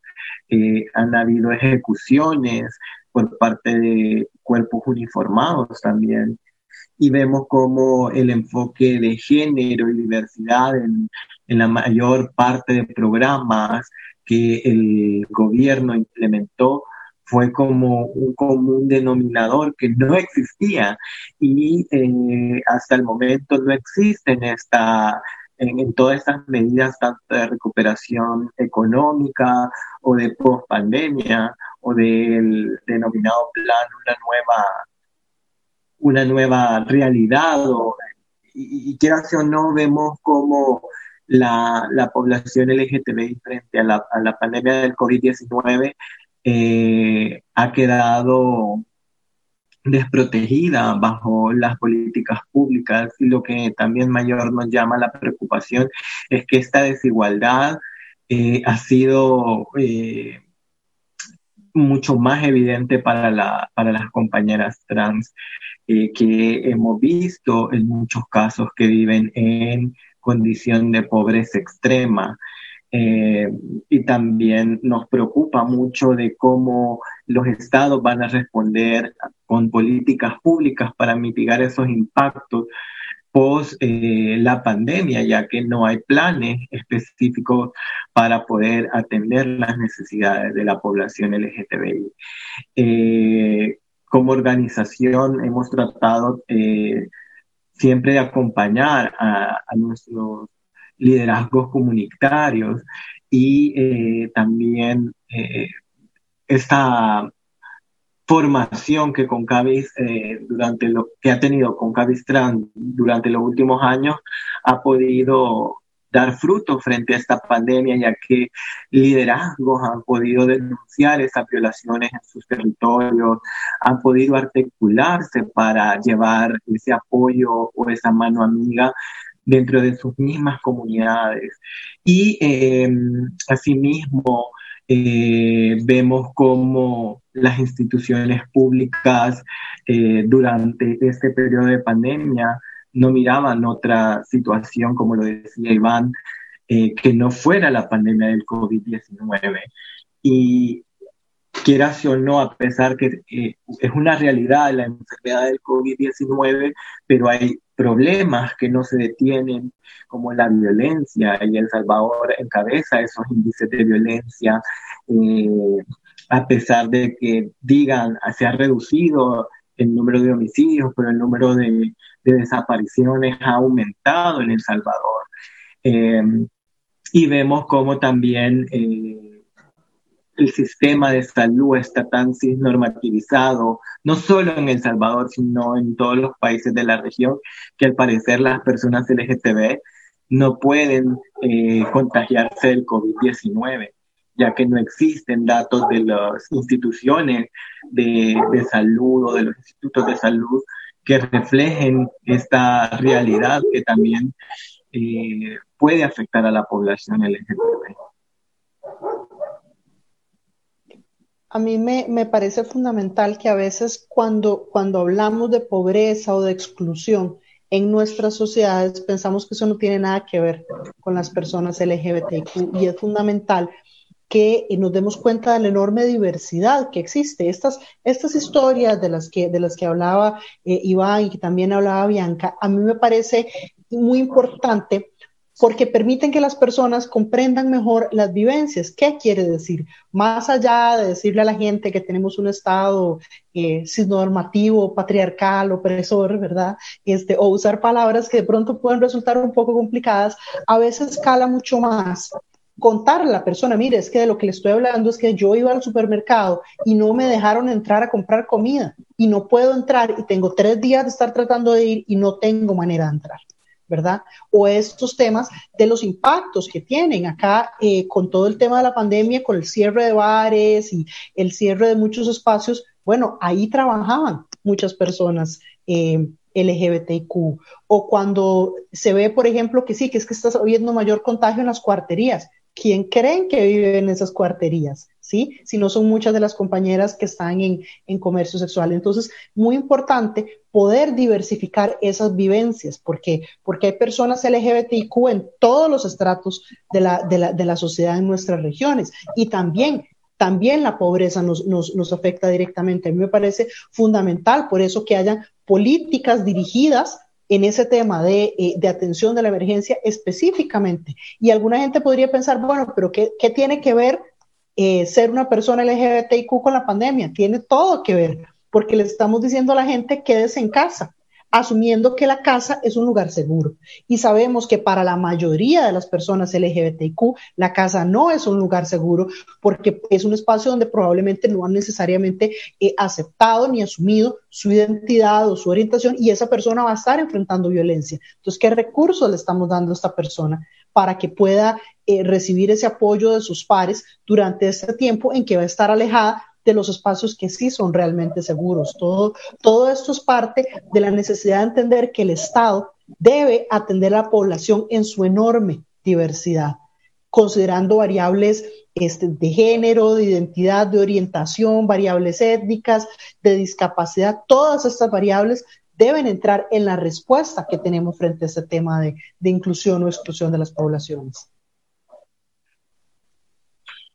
eh, han habido ejecuciones por parte de cuerpos uniformados también. Y vemos como el enfoque de género y diversidad en, la mayor parte de programas que el gobierno implementó fue como un común denominador que no existía y eh, hasta el momento no existe en esta en, todas estas medidas tanto de recuperación económica o de post pandemia o del denominado plan una nueva una nueva realidad y, y quieras o no vemos como la, la población LGTBI frente a la, a la pandemia del COVID-19 eh, ha quedado desprotegida bajo las políticas públicas y lo que también mayor nos llama la preocupación es que esta desigualdad eh, ha sido eh, mucho más evidente para, la, para las compañeras trans, eh, que hemos visto en muchos casos que viven en condición de pobreza extrema. Eh, y también nos preocupa mucho de cómo los estados van a responder con políticas públicas para mitigar esos impactos post eh, la pandemia, ya que no hay planes específicos para poder atender las necesidades de la población LGTBI. Eh, como organización hemos tratado eh, siempre de acompañar a, nuestros liderazgos comunitarios y también esta formación que Concavis eh, durante lo que ha tenido Concavis Trans durante los últimos años ha podido dar fruto frente a esta pandemia, ya que liderazgos han podido denunciar esas violaciones en sus territorios, han podido articularse para llevar ese apoyo o esa mano amiga dentro de sus mismas comunidades. Y eh, asimismo, eh, vemos cómo las instituciones públicas eh, durante este periodo de pandemia no miraban otra situación, como lo decía Iván, eh, que no fuera la pandemia del COVID-19. Y quieras o no, a pesar que es una realidad la enfermedad del COVID-19, pero hay problemas que no se detienen, como la violencia, y El Salvador encabeza esos índices de violencia, eh, a pesar de que digan se ha reducido el número de homicidios, pero el número de, desapariciones ha aumentado en El Salvador. Eh, y vemos cómo también eh, el sistema de salud está tan normativizado, no solo en El Salvador, sino en todos los países de la región, que al parecer las personas LGTB no pueden eh, contagiarse del COVID-19, ya que no existen datos de las instituciones de, salud o de los institutos de salud que reflejen esta realidad que también eh, puede afectar a la población LGTB. A mí me, parece fundamental que a veces cuando, cuando hablamos de pobreza o de exclusión en nuestras sociedades pensamos que eso no tiene nada que ver con las personas LGBTQ y es fundamental que nos demos cuenta de la enorme diversidad que existe. Estas, estas historias de las que, de las que hablaba eh, Iván y que también hablaba Bianca, a mí me parece muy importante porque permiten que las personas comprendan mejor las vivencias. ¿Qué quiere decir? Más allá de decirle a la gente que tenemos un Estado eh, normativo, patriarcal, opresor, ¿verdad? Este, o usar palabras que de pronto pueden resultar un poco complicadas, a veces cala mucho más contarle a la persona, mire, es que de lo que le estoy hablando es que yo iba al supermercado y no me dejaron entrar a comprar comida y no puedo entrar y tengo tres días de estar tratando de ir y no tengo manera de entrar. ¿Verdad? O estos temas de los impactos que tienen acá eh, con todo el tema de la pandemia, con el cierre de bares y el cierre de muchos espacios. Bueno, ahí trabajaban muchas personas eh, LGBTQ. O cuando se ve, por ejemplo, que sí, que es que está habiendo mayor contagio en las cuarterías. ¿Quién creen que vive en esas cuarterías? ¿Sí? Si no son muchas de las compañeras que están en, en comercio sexual. Entonces, muy importante poder diversificar esas vivencias, porque, porque hay personas LGBTIQ en todos los estratos de la, de la, de la sociedad en nuestras regiones y también también la pobreza nos, nos, nos, afecta directamente. A mí me parece fundamental, por eso que hayan políticas dirigidas en ese tema de, eh, de atención de la emergencia específicamente. Y alguna gente podría pensar, bueno, pero ¿qué, qué tiene que ver eh, ser una persona LGBTIQ con la pandemia. Tiene todo que ver, porque le estamos diciendo a la gente quédese en casa, asumiendo que la casa es un lugar seguro. Y sabemos que para la mayoría de las personas LGBTIQ, la casa no es un lugar seguro porque es un espacio donde probablemente no han necesariamente eh, aceptado ni asumido su identidad o su orientación y esa persona va a estar enfrentando violencia. Entonces, ¿qué recursos le estamos dando a esta persona? Para que pueda eh, recibir ese apoyo de sus pares durante este tiempo en que va a estar alejada de los espacios que sí son realmente seguros. Todo, esto es parte de la necesidad de entender que el Estado debe atender a la población en su enorme diversidad considerando variables este, de género, de identidad, de orientación, variables étnicas, de discapacidad, todas estas variables deben entrar en la respuesta que tenemos frente a este tema de, inclusión o exclusión de las poblaciones.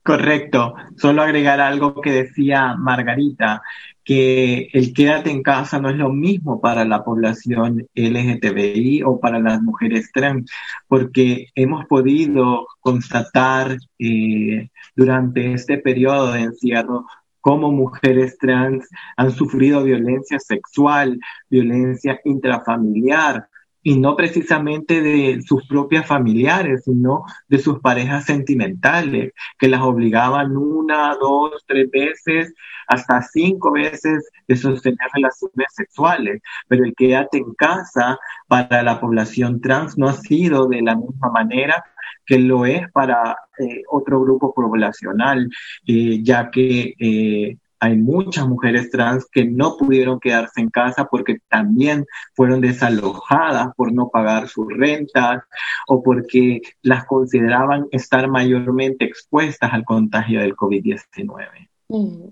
Correcto. Solo agregar algo que decía Margarita, que el quédate en casa no es lo mismo para la población LGTBI o para las mujeres trans, porque hemos podido constatar eh, durante este periodo de encierro cómo mujeres trans han sufrido violencia sexual, violencia intrafamiliar, y no precisamente de sus propias familiares, sino de sus parejas sentimentales, que las obligaban una, dos, tres veces, hasta cinco veces de sostener relaciones sexuales. Pero el quédate en casa para la población trans no ha sido de la misma manera que lo es para eh, otro grupo poblacional, eh, ya que eh, hay muchas mujeres trans que no pudieron quedarse en casa porque también fueron desalojadas por no pagar sus rentas o porque las consideraban estar mayormente expuestas al contagio del COVID-19. Mm.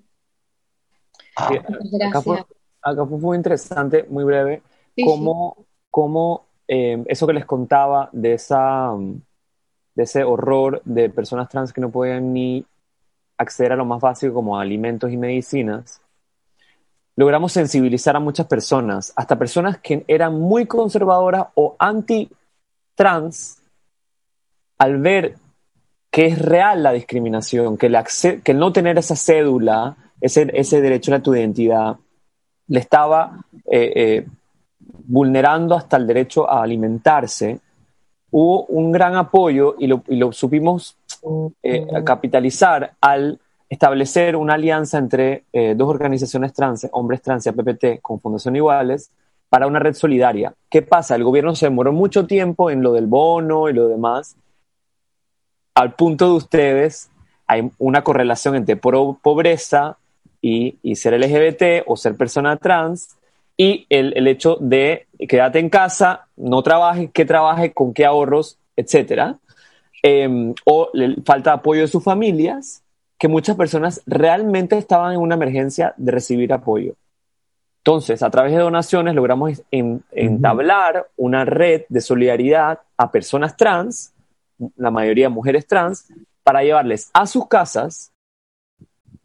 Acá, fue, muy interesante, muy breve, cómo, eh, eso que les contaba de, esa, de ese horror de personas trans que no podían ni acceder a lo más básico como alimentos y medicinas, logramos sensibilizar a muchas personas, hasta personas que eran muy conservadoras o anti-trans, al ver que es real la discriminación, que el, no tener esa cédula, ese, ese, derecho a tu identidad, le estaba eh, eh, vulnerando hasta el derecho a alimentarse, hubo un gran apoyo y lo, y lo supimos eh, capitalizar al establecer una alianza entre eh, dos organizaciones trans, Hombres Trans y APPT, con Fundación Iguales, para una red solidaria. ¿Qué pasa? El gobierno se demoró mucho tiempo en lo del bono y lo demás. Al punto de ustedes, hay una correlación entre pobreza y, y, ser LGBT o ser persona trans y el, el, hecho de quedarte en casa, no trabaje, que trabaje, con qué ahorros, etcétera. Em, o falta de apoyo de sus familias, que muchas personas realmente estaban en una emergencia de recibir apoyo. Entonces, a través de donaciones logramos entablar una red de solidaridad a personas trans, la mayoría mujeres trans, para llevarles a sus casas,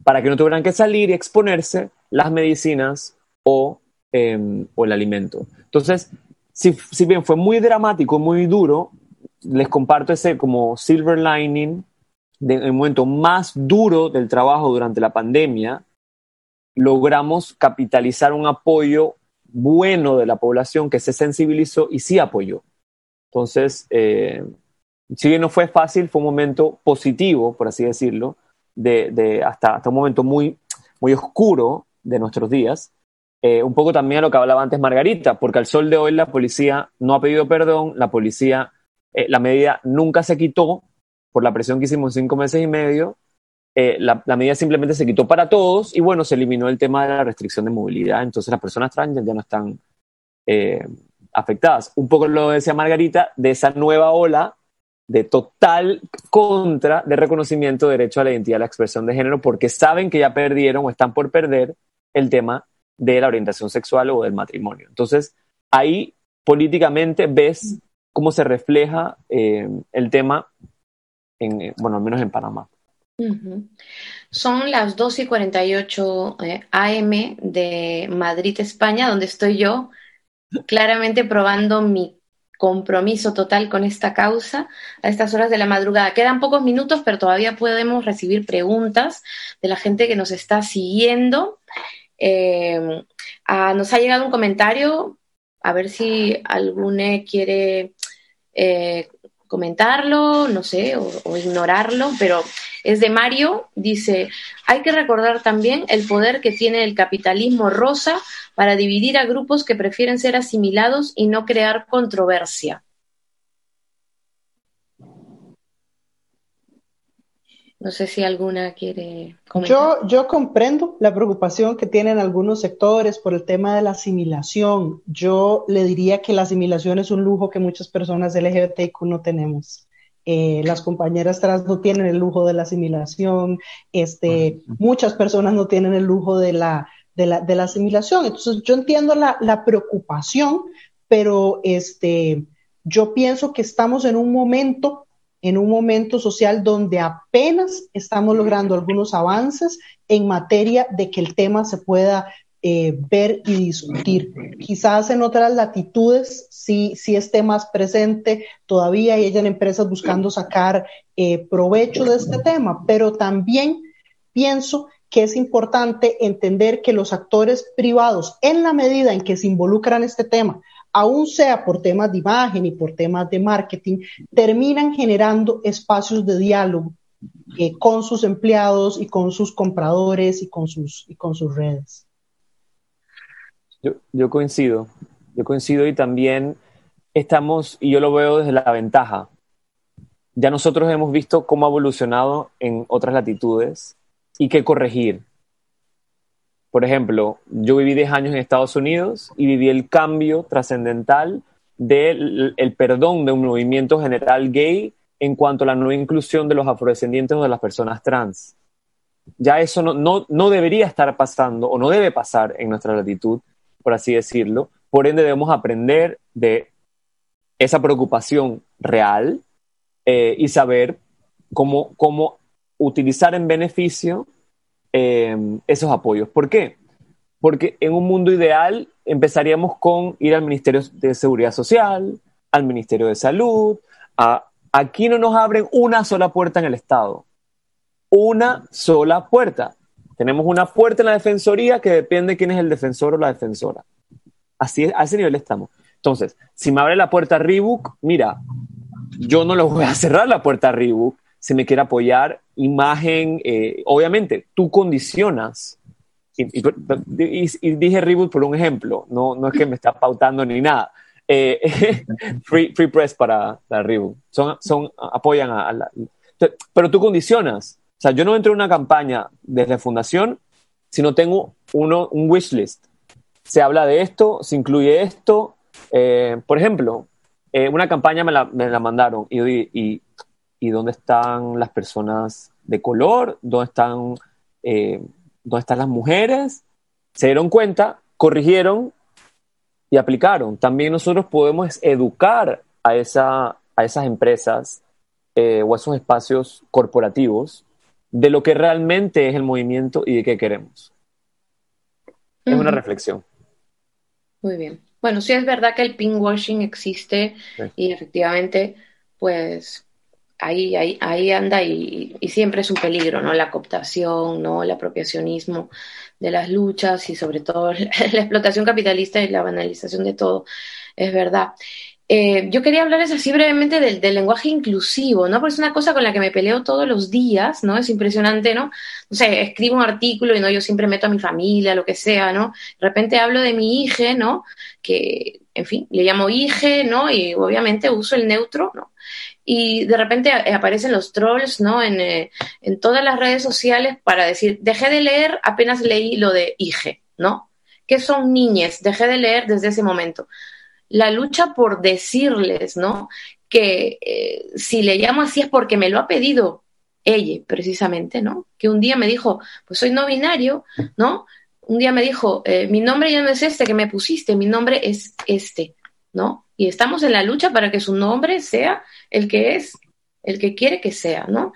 para que no tuvieran que salir y exponerse las medicinas o, em, o el alimento. Entonces, si, si bien fue muy dramático, muy duro, les comparto ese como silver lining del momento más duro del trabajo durante la pandemia, logramos capitalizar un apoyo bueno de la población que se sensibilizó y sí apoyó. Entonces, eh, si bien no fue fácil, fue un momento positivo, por así decirlo, de, hasta, hasta un momento muy, muy oscuro de nuestros días. Eh, un poco también a lo que hablaba antes Margarita, porque al sol de hoy la policía no ha pedido perdón, la policía eh, la medida nunca se quitó por la presión que hicimos cinco meses y medio. Eh, la, medida simplemente se quitó para todos y bueno, se eliminó el tema de la restricción de movilidad. Entonces las personas trans ya no están eh, afectadas. Un poco lo decía Margarita, de esa nueva ola de total contra de reconocimiento de derecho a la identidad, a la expresión de género, porque saben que ya perdieron o están por perder el tema de la orientación sexual o del matrimonio. Entonces, ahí políticamente ves cómo se refleja eh, el tema, en, eh, bueno, al menos en Panamá. Son las 2 y 48 eh, AM de Madrid, España, donde estoy yo, claramente probando mi compromiso total con esta causa a estas horas de la madrugada. Quedan pocos minutos, pero todavía podemos recibir preguntas de la gente que nos está siguiendo. Ah, nos ha llegado un comentario, a ver si alguno quiere eh, comentarlo, no sé, o, ignorarlo, pero es de Mario, dice, hay que recordar también el poder que tiene el capitalismo rosa para dividir a grupos que prefieren ser asimilados y no crear controversia. No sé si alguna quiere comentar. Yo, yo comprendo la preocupación que tienen algunos sectores por el tema de la asimilación. Yo le diría que la asimilación es un lujo que muchas personas LGBTQ no tenemos. eh, las compañeras trans no tienen el lujo de la asimilación, este, muchas personas no tienen el lujo de la, de la, de la asimilación. Entonces, yo entiendo la, la, preocupación, pero este, yo pienso que estamos en un momento, en un momento social donde apenas estamos logrando algunos avances en materia de que el tema se pueda eh, ver y discutir. Quizás en otras latitudes sí, sí esté más presente todavía y en empresas buscando sacar eh, provecho de este tema, pero también pienso que es importante entender que los actores privados, en la medida en que se involucran en este tema, aún sea por temas de imagen y por temas de marketing, terminan generando espacios de diálogo eh, con sus empleados y con sus compradores y con sus, y con sus redes. Yo, coincido, yo coincido y también estamos, y yo lo veo desde la ventaja, ya nosotros hemos visto cómo ha evolucionado en otras latitudes y qué corregir. Por ejemplo, yo viví 10 años en Estados Unidos y viví el cambio trascendental del el perdón de un movimiento general gay en cuanto a la no inclusión de los afrodescendientes o de las personas trans. Ya eso no, no, no debería estar pasando o no debe pasar en nuestra latitud por así decirlo. Por ende, debemos aprender de esa preocupación real eh, y saber cómo, cómo utilizar en beneficio eh, esos apoyos. ¿Por qué? Porque en un mundo ideal empezaríamos con ir al Ministerio de Seguridad Social, al Ministerio de Salud. aquí no nos abren una sola puerta en el Estado. Una sola puerta. Tenemos una puerta en la defensoría que depende de quién es el defensor o la defensora. Así, a ese nivel estamos. Entonces, si me abre la puerta Reebok, mira, yo no le voy a cerrar la puerta a si me quiere apoyar imagen. Eh, obviamente, tú condicionas. Y, dije Reebok por un ejemplo, no, no es que me está pautando ni nada. Eh, free, free, press para, para Reebok. Son, son, apoyan a, a la. Pero tú condicionas o sea, yo no entro en una campaña desde fundación si no tengo uno, un wish list. Se habla de esto, se incluye esto. Eh, por ejemplo, eh, una campaña me la, me la mandaron y, y, y, dónde están las personas de color, dónde están, eh, dónde están las mujeres. Se dieron cuenta, corrigieron y aplicaron. También nosotros podemos educar a, esa, a esas empresas o a esos espacios corporativos de lo que realmente es el movimiento y de qué queremos. Es una reflexión. Muy bien. Bueno, sí es verdad que el pinkwashing existe y efectivamente, pues ahí, ahí, ahí anda y, siempre es un peligro, ¿no? La cooptación, ¿no? El apropiacionismo de las luchas y sobre todo la explotación capitalista y la banalización de todo, es verdad. Eh, yo quería hablarles así brevemente del, lenguaje inclusivo, ¿no? Porque es una cosa con la que me peleo todos los días, ¿no? Es impresionante, ¿no? O sea, escribo un artículo y no, yo siempre meto a mi familia, lo que sea, ¿no? De repente hablo de mi hija, ¿no? Que, en fin, le llamo hija, ¿no? Y obviamente uso el neutro, ¿no? Y de repente aparecen los trolls, ¿no? En, eh, en todas las redes sociales para decir, dejé de leer, apenas leí lo de hija, ¿no? que son niñes? Dejé de leer desde ese momento la lucha por decirles, ¿no? Que eh, si le llamo así es porque me lo ha pedido ella, precisamente, ¿no? Que un día me dijo, pues soy no binario, ¿no? Un día me dijo, eh, mi nombre ya no es este que me pusiste, mi nombre es este, ¿no? Y estamos en la lucha para que su nombre sea el que es, el que quiere que sea, ¿no?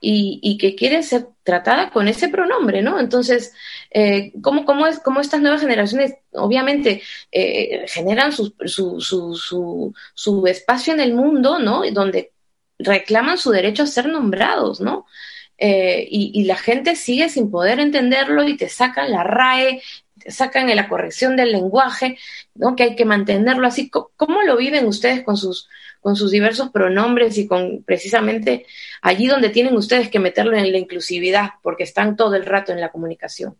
y, que quiere ser tratada con ese pronombre, ¿no? Entonces, eh, ¿cómo, cómo, es, ¿cómo estas nuevas generaciones obviamente eh, generan su, su, su, su, espacio en el mundo, ¿no? Donde reclaman su derecho a ser nombrados, ¿no? Eh, y, la gente sigue sin poder entenderlo y te sacan la RAE, sacan la corrección del lenguaje, ¿no? Que hay que mantenerlo así. ¿Cómo lo viven ustedes con sus con sus diversos pronombres y con precisamente allí donde tienen ustedes que meterlo en la inclusividad, porque están todo el rato en la comunicación.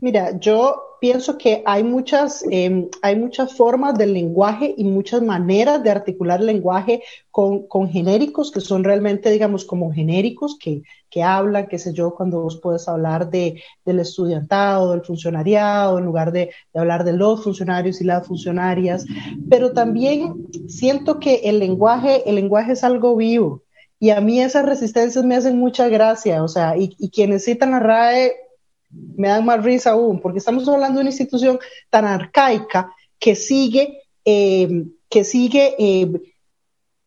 Mira, yo pienso que hay muchas, em, hay muchas formas del lenguaje y muchas maneras de articular lenguaje con, con genéricos que son realmente, digamos, como genéricos que, que hablan, qué sé yo, cuando vos puedes hablar de, del estudiantado, del funcionariado, en lugar de, de hablar de los funcionarios y las funcionarias. Pero también siento que el lenguaje, el lenguaje es algo vivo. Y a mí esas resistencias me hacen mucha gracia, o sea, y, y quienes citan a RAE me dan más risa aún, porque estamos hablando de una institución tan arcaica que sigue, eh, que sigue eh,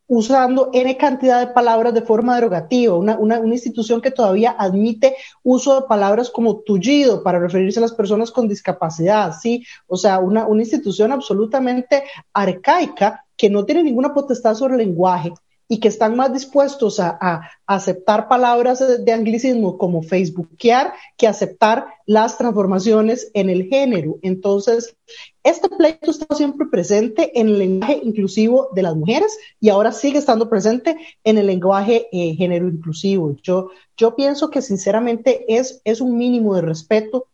usando N cantidad de palabras de forma derogativa, una, una, una, institución que todavía admite uso de palabras como tullido para referirse a las personas con discapacidad, ¿sí? O sea, una, una institución absolutamente arcaica que no tiene ninguna potestad sobre el lenguaje, y que están más dispuestos a, aceptar palabras de, anglicismo como facebookear que aceptar las transformaciones en el género. Entonces, este pleito está siempre presente en el lenguaje inclusivo de las mujeres y ahora sigue estando presente en el lenguaje eh, género inclusivo. Yo, yo pienso que sinceramente es, es un mínimo de respeto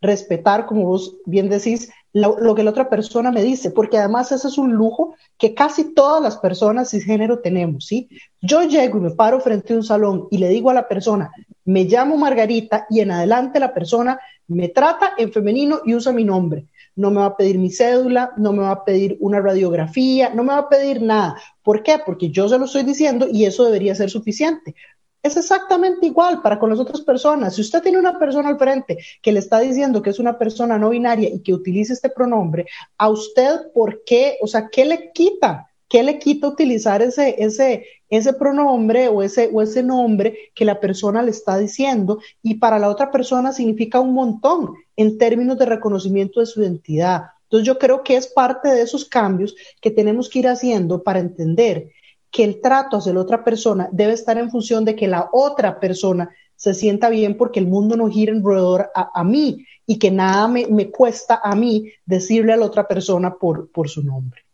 respetar, como vos bien decís, lo, que la otra persona me dice, porque además ese es un lujo que casi todas las personas cisgénero tenemos, ¿sí? Yo llego y me paro frente a un salón y le digo a la persona, me llamo Margarita y en adelante la persona me trata en femenino y usa mi nombre. No me va a pedir mi cédula, no me va a pedir una radiografía, no me va a pedir nada. ¿Por qué? Porque yo se lo estoy diciendo y eso debería ser suficiente. Es exactamente igual para con las otras personas. Si usted tiene una persona al frente que le está diciendo que es una persona no binaria y que utilice este pronombre, a usted, ¿por qué? O sea, ¿qué le quita? ¿Qué le quita utilizar ese, ese, ese pronombre o ese, o ese nombre que la persona le está diciendo? Y para la otra persona significa un montón en términos de reconocimiento de su identidad. Entonces yo creo que es parte de esos cambios que tenemos que ir haciendo para entender que el trato hacia la otra persona debe estar en función de que la otra persona se sienta bien porque el mundo no gira alrededor a, a mí y que nada me, cuesta a mí decirle a la otra persona por, por su nombre.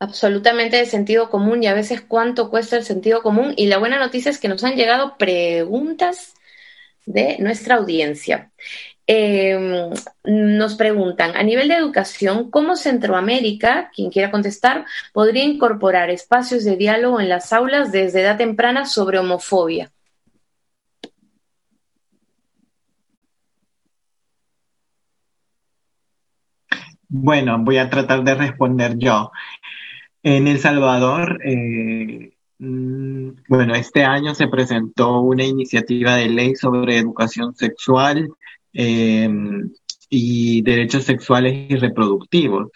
Absolutamente de sentido común y a veces cuánto cuesta el sentido común. Y la buena noticia es que nos han llegado preguntas de nuestra audiencia. Eh, nos preguntan, a nivel de educación, ¿cómo Centroamérica, quien quiera contestar, podría incorporar espacios de diálogo en las aulas desde edad temprana sobre homofobia? Bueno, voy a tratar de responder yo. En El Salvador, eh, mm, bueno, este año se presentó una iniciativa de ley sobre educación sexual eh, y derechos sexuales y reproductivos,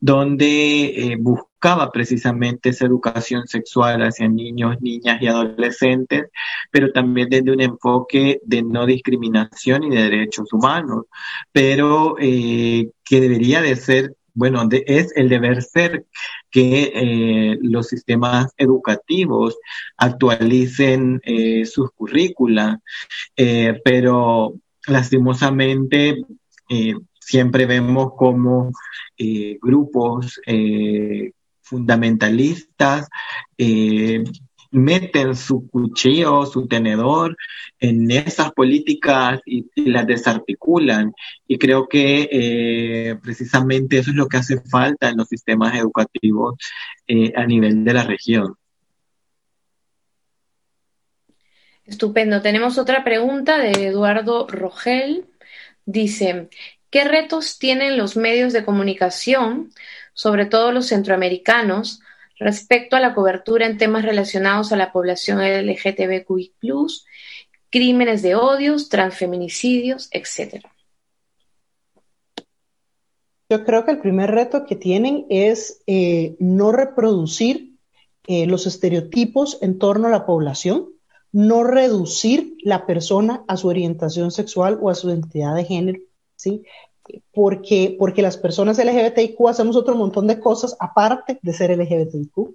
donde eh, buscaba precisamente esa educación sexual hacia niños, niñas y adolescentes, pero también desde un enfoque de no discriminación y de derechos humanos, pero eh, que debería de ser bueno, es el deber ser que eh, los sistemas educativos actualicen sus currículas, eh, pero lastimosamente eh, siempre vemos como eh, grupos eh, fundamentalistas eh, meten su cuchillo, su tenedor en esas políticas y, las desarticulan. Y creo que eh, precisamente eso es lo que hace falta en los sistemas educativos a nivel de la región. Estupendo. Tenemos otra pregunta de Eduardo Rogel. Dice, ¿qué retos tienen los medios de comunicación, sobre todo los centroamericanos, respecto a la cobertura en temas relacionados a la población LGTBQI+, crímenes de odios, transfeminicidios, etcétera? Yo creo que el primer reto que tienen es eh, no reproducir eh, los estereotipos en torno a la población, no reducir la persona a su orientación sexual o a su identidad de género, ¿sí? Porque, porque las personas LGBTIQ hacemos otro montón de cosas aparte de ser LGBTIQ.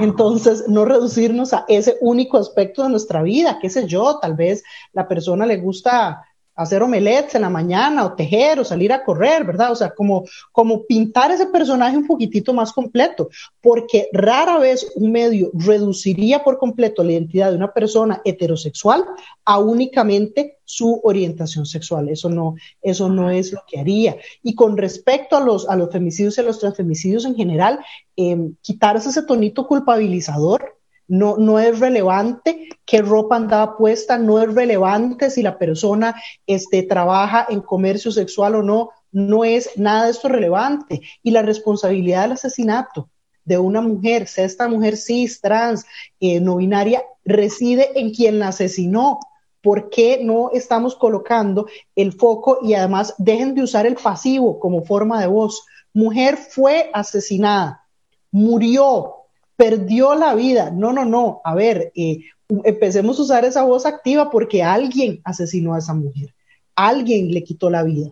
Entonces, no reducirnos a ese único aspecto de nuestra vida, qué sé yo, tal vez la persona le gusta hacer omelets en la mañana o tejer o salir a correr, ¿verdad? O sea, como, como pintar ese personaje un poquitito más completo, porque rara vez un medio reduciría por completo la identidad de una persona heterosexual a únicamente su orientación sexual. Eso no, eso no es lo que haría. Y con respecto a los, a los femicidios y a los transfemicidios en general, eh, quitarse ese tonito culpabilizador no, no es relevante qué ropa andaba puesta, no es relevante si la persona este, trabaja en comercio sexual o no, no es nada de esto relevante. Y la responsabilidad del asesinato de una mujer, sea esta mujer cis, trans, eh, no binaria, reside en quien la asesinó. ¿Por qué no estamos colocando el foco y además dejen de usar el pasivo como forma de voz? Mujer fue asesinada, murió, perdió la vida. No, no, no. A ver, eh, empecemos a usar esa voz activa porque alguien asesinó a esa mujer. Alguien le quitó la vida.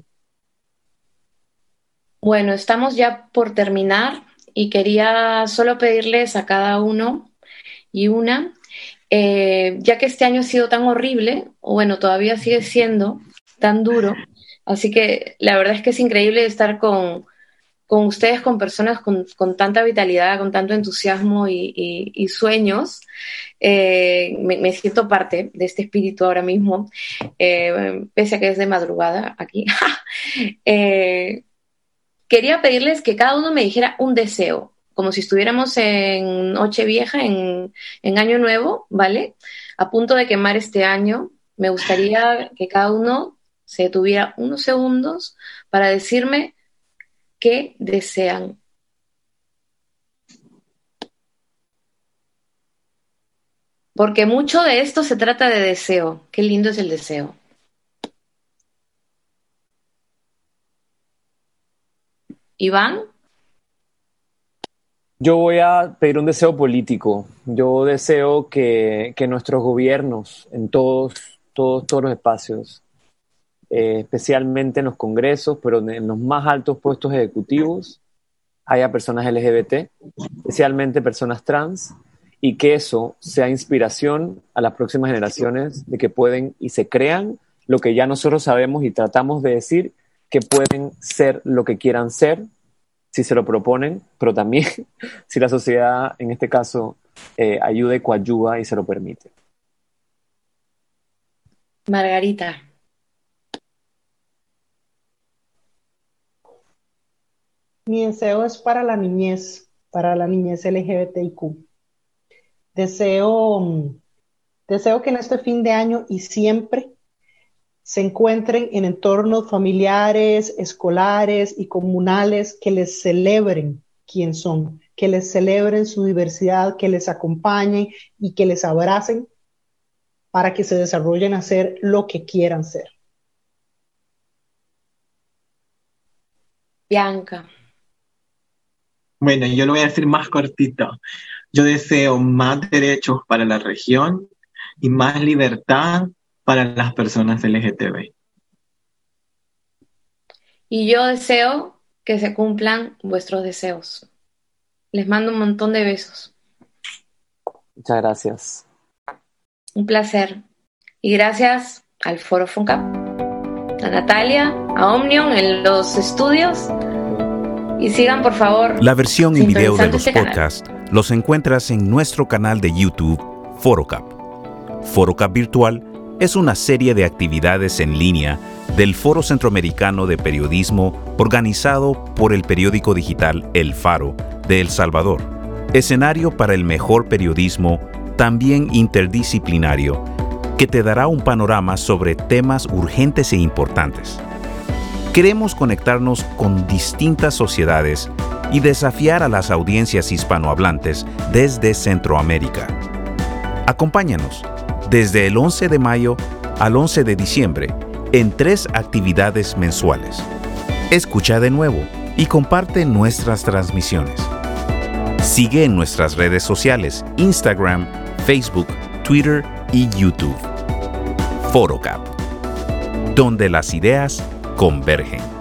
Bueno, estamos ya por terminar y quería solo pedirles a cada uno y una, eh, ya que este año ha sido tan horrible, o bueno, todavía sigue siendo tan duro, así que la verdad es que es increíble estar con, con ustedes, con personas con, tanta vitalidad, con tanto entusiasmo y, sueños. Eh, me, siento parte de este espíritu ahora mismo, eh, pese a que es de madrugada aquí. Eh, quería pedirles que cada uno me dijera un deseo, como si estuviéramos en Noche Vieja, en, en Año Nuevo, ¿vale? A punto de quemar este año, me gustaría que cada uno se tuviera unos segundos para decirme ¿Qué desean. Porque mucho de esto se trata de deseo. Qué lindo es el deseo. Iván. Yo voy a pedir un deseo político. Yo deseo que, que nuestros gobiernos en todos, todos, todos los espacios eh, especialmente en los congresos, pero en los más altos puestos ejecutivos haya personas LGBT, especialmente personas trans, y que eso sea inspiración a las próximas generaciones de que pueden y se crean lo que ya nosotros sabemos y tratamos de decir que pueden ser lo que quieran ser si se lo proponen, pero también si la sociedad en este caso eh, ayuda y coayuda y se lo permite. Margarita. Mi deseo es para la niñez, para la niñez LGBTIQ. Deseo, deseo que en este fin de año y siempre se encuentren en entornos familiares, escolares y comunales que les celebren quién son, que les celebren su diversidad, que les acompañen y que les abracen para que se desarrollen a ser lo que quieran ser. Bianca. Bueno, yo lo voy a decir más cortito. Yo deseo más derechos para la región y más libertad para las personas LGTB. Y yo deseo que se cumplan vuestros deseos. Les mando un montón de besos. Muchas gracias. Un placer. Y gracias al Foro FUNCAP, a Natalia, a Omnion en los estudios y sigan, por favor. La versión y video de los este podcasts los encuentras en nuestro canal de YouTube, ForoCap. ForoCap Virtual es una serie de actividades en línea del Foro Centroamericano de Periodismo organizado por el periódico digital El Faro de El Salvador. Escenario para el mejor periodismo, también interdisciplinario, que te dará un panorama sobre temas urgentes e importantes. Queremos conectarnos con distintas sociedades y desafiar a las audiencias hispanohablantes desde Centroamérica. Acompáñanos desde el 11 de mayo al 11 de diciembre en tres actividades mensuales. Escucha de nuevo y comparte nuestras transmisiones. Sigue en nuestras redes sociales, Instagram, Facebook, Twitter y YouTube. ForoCap, donde las ideas convergen.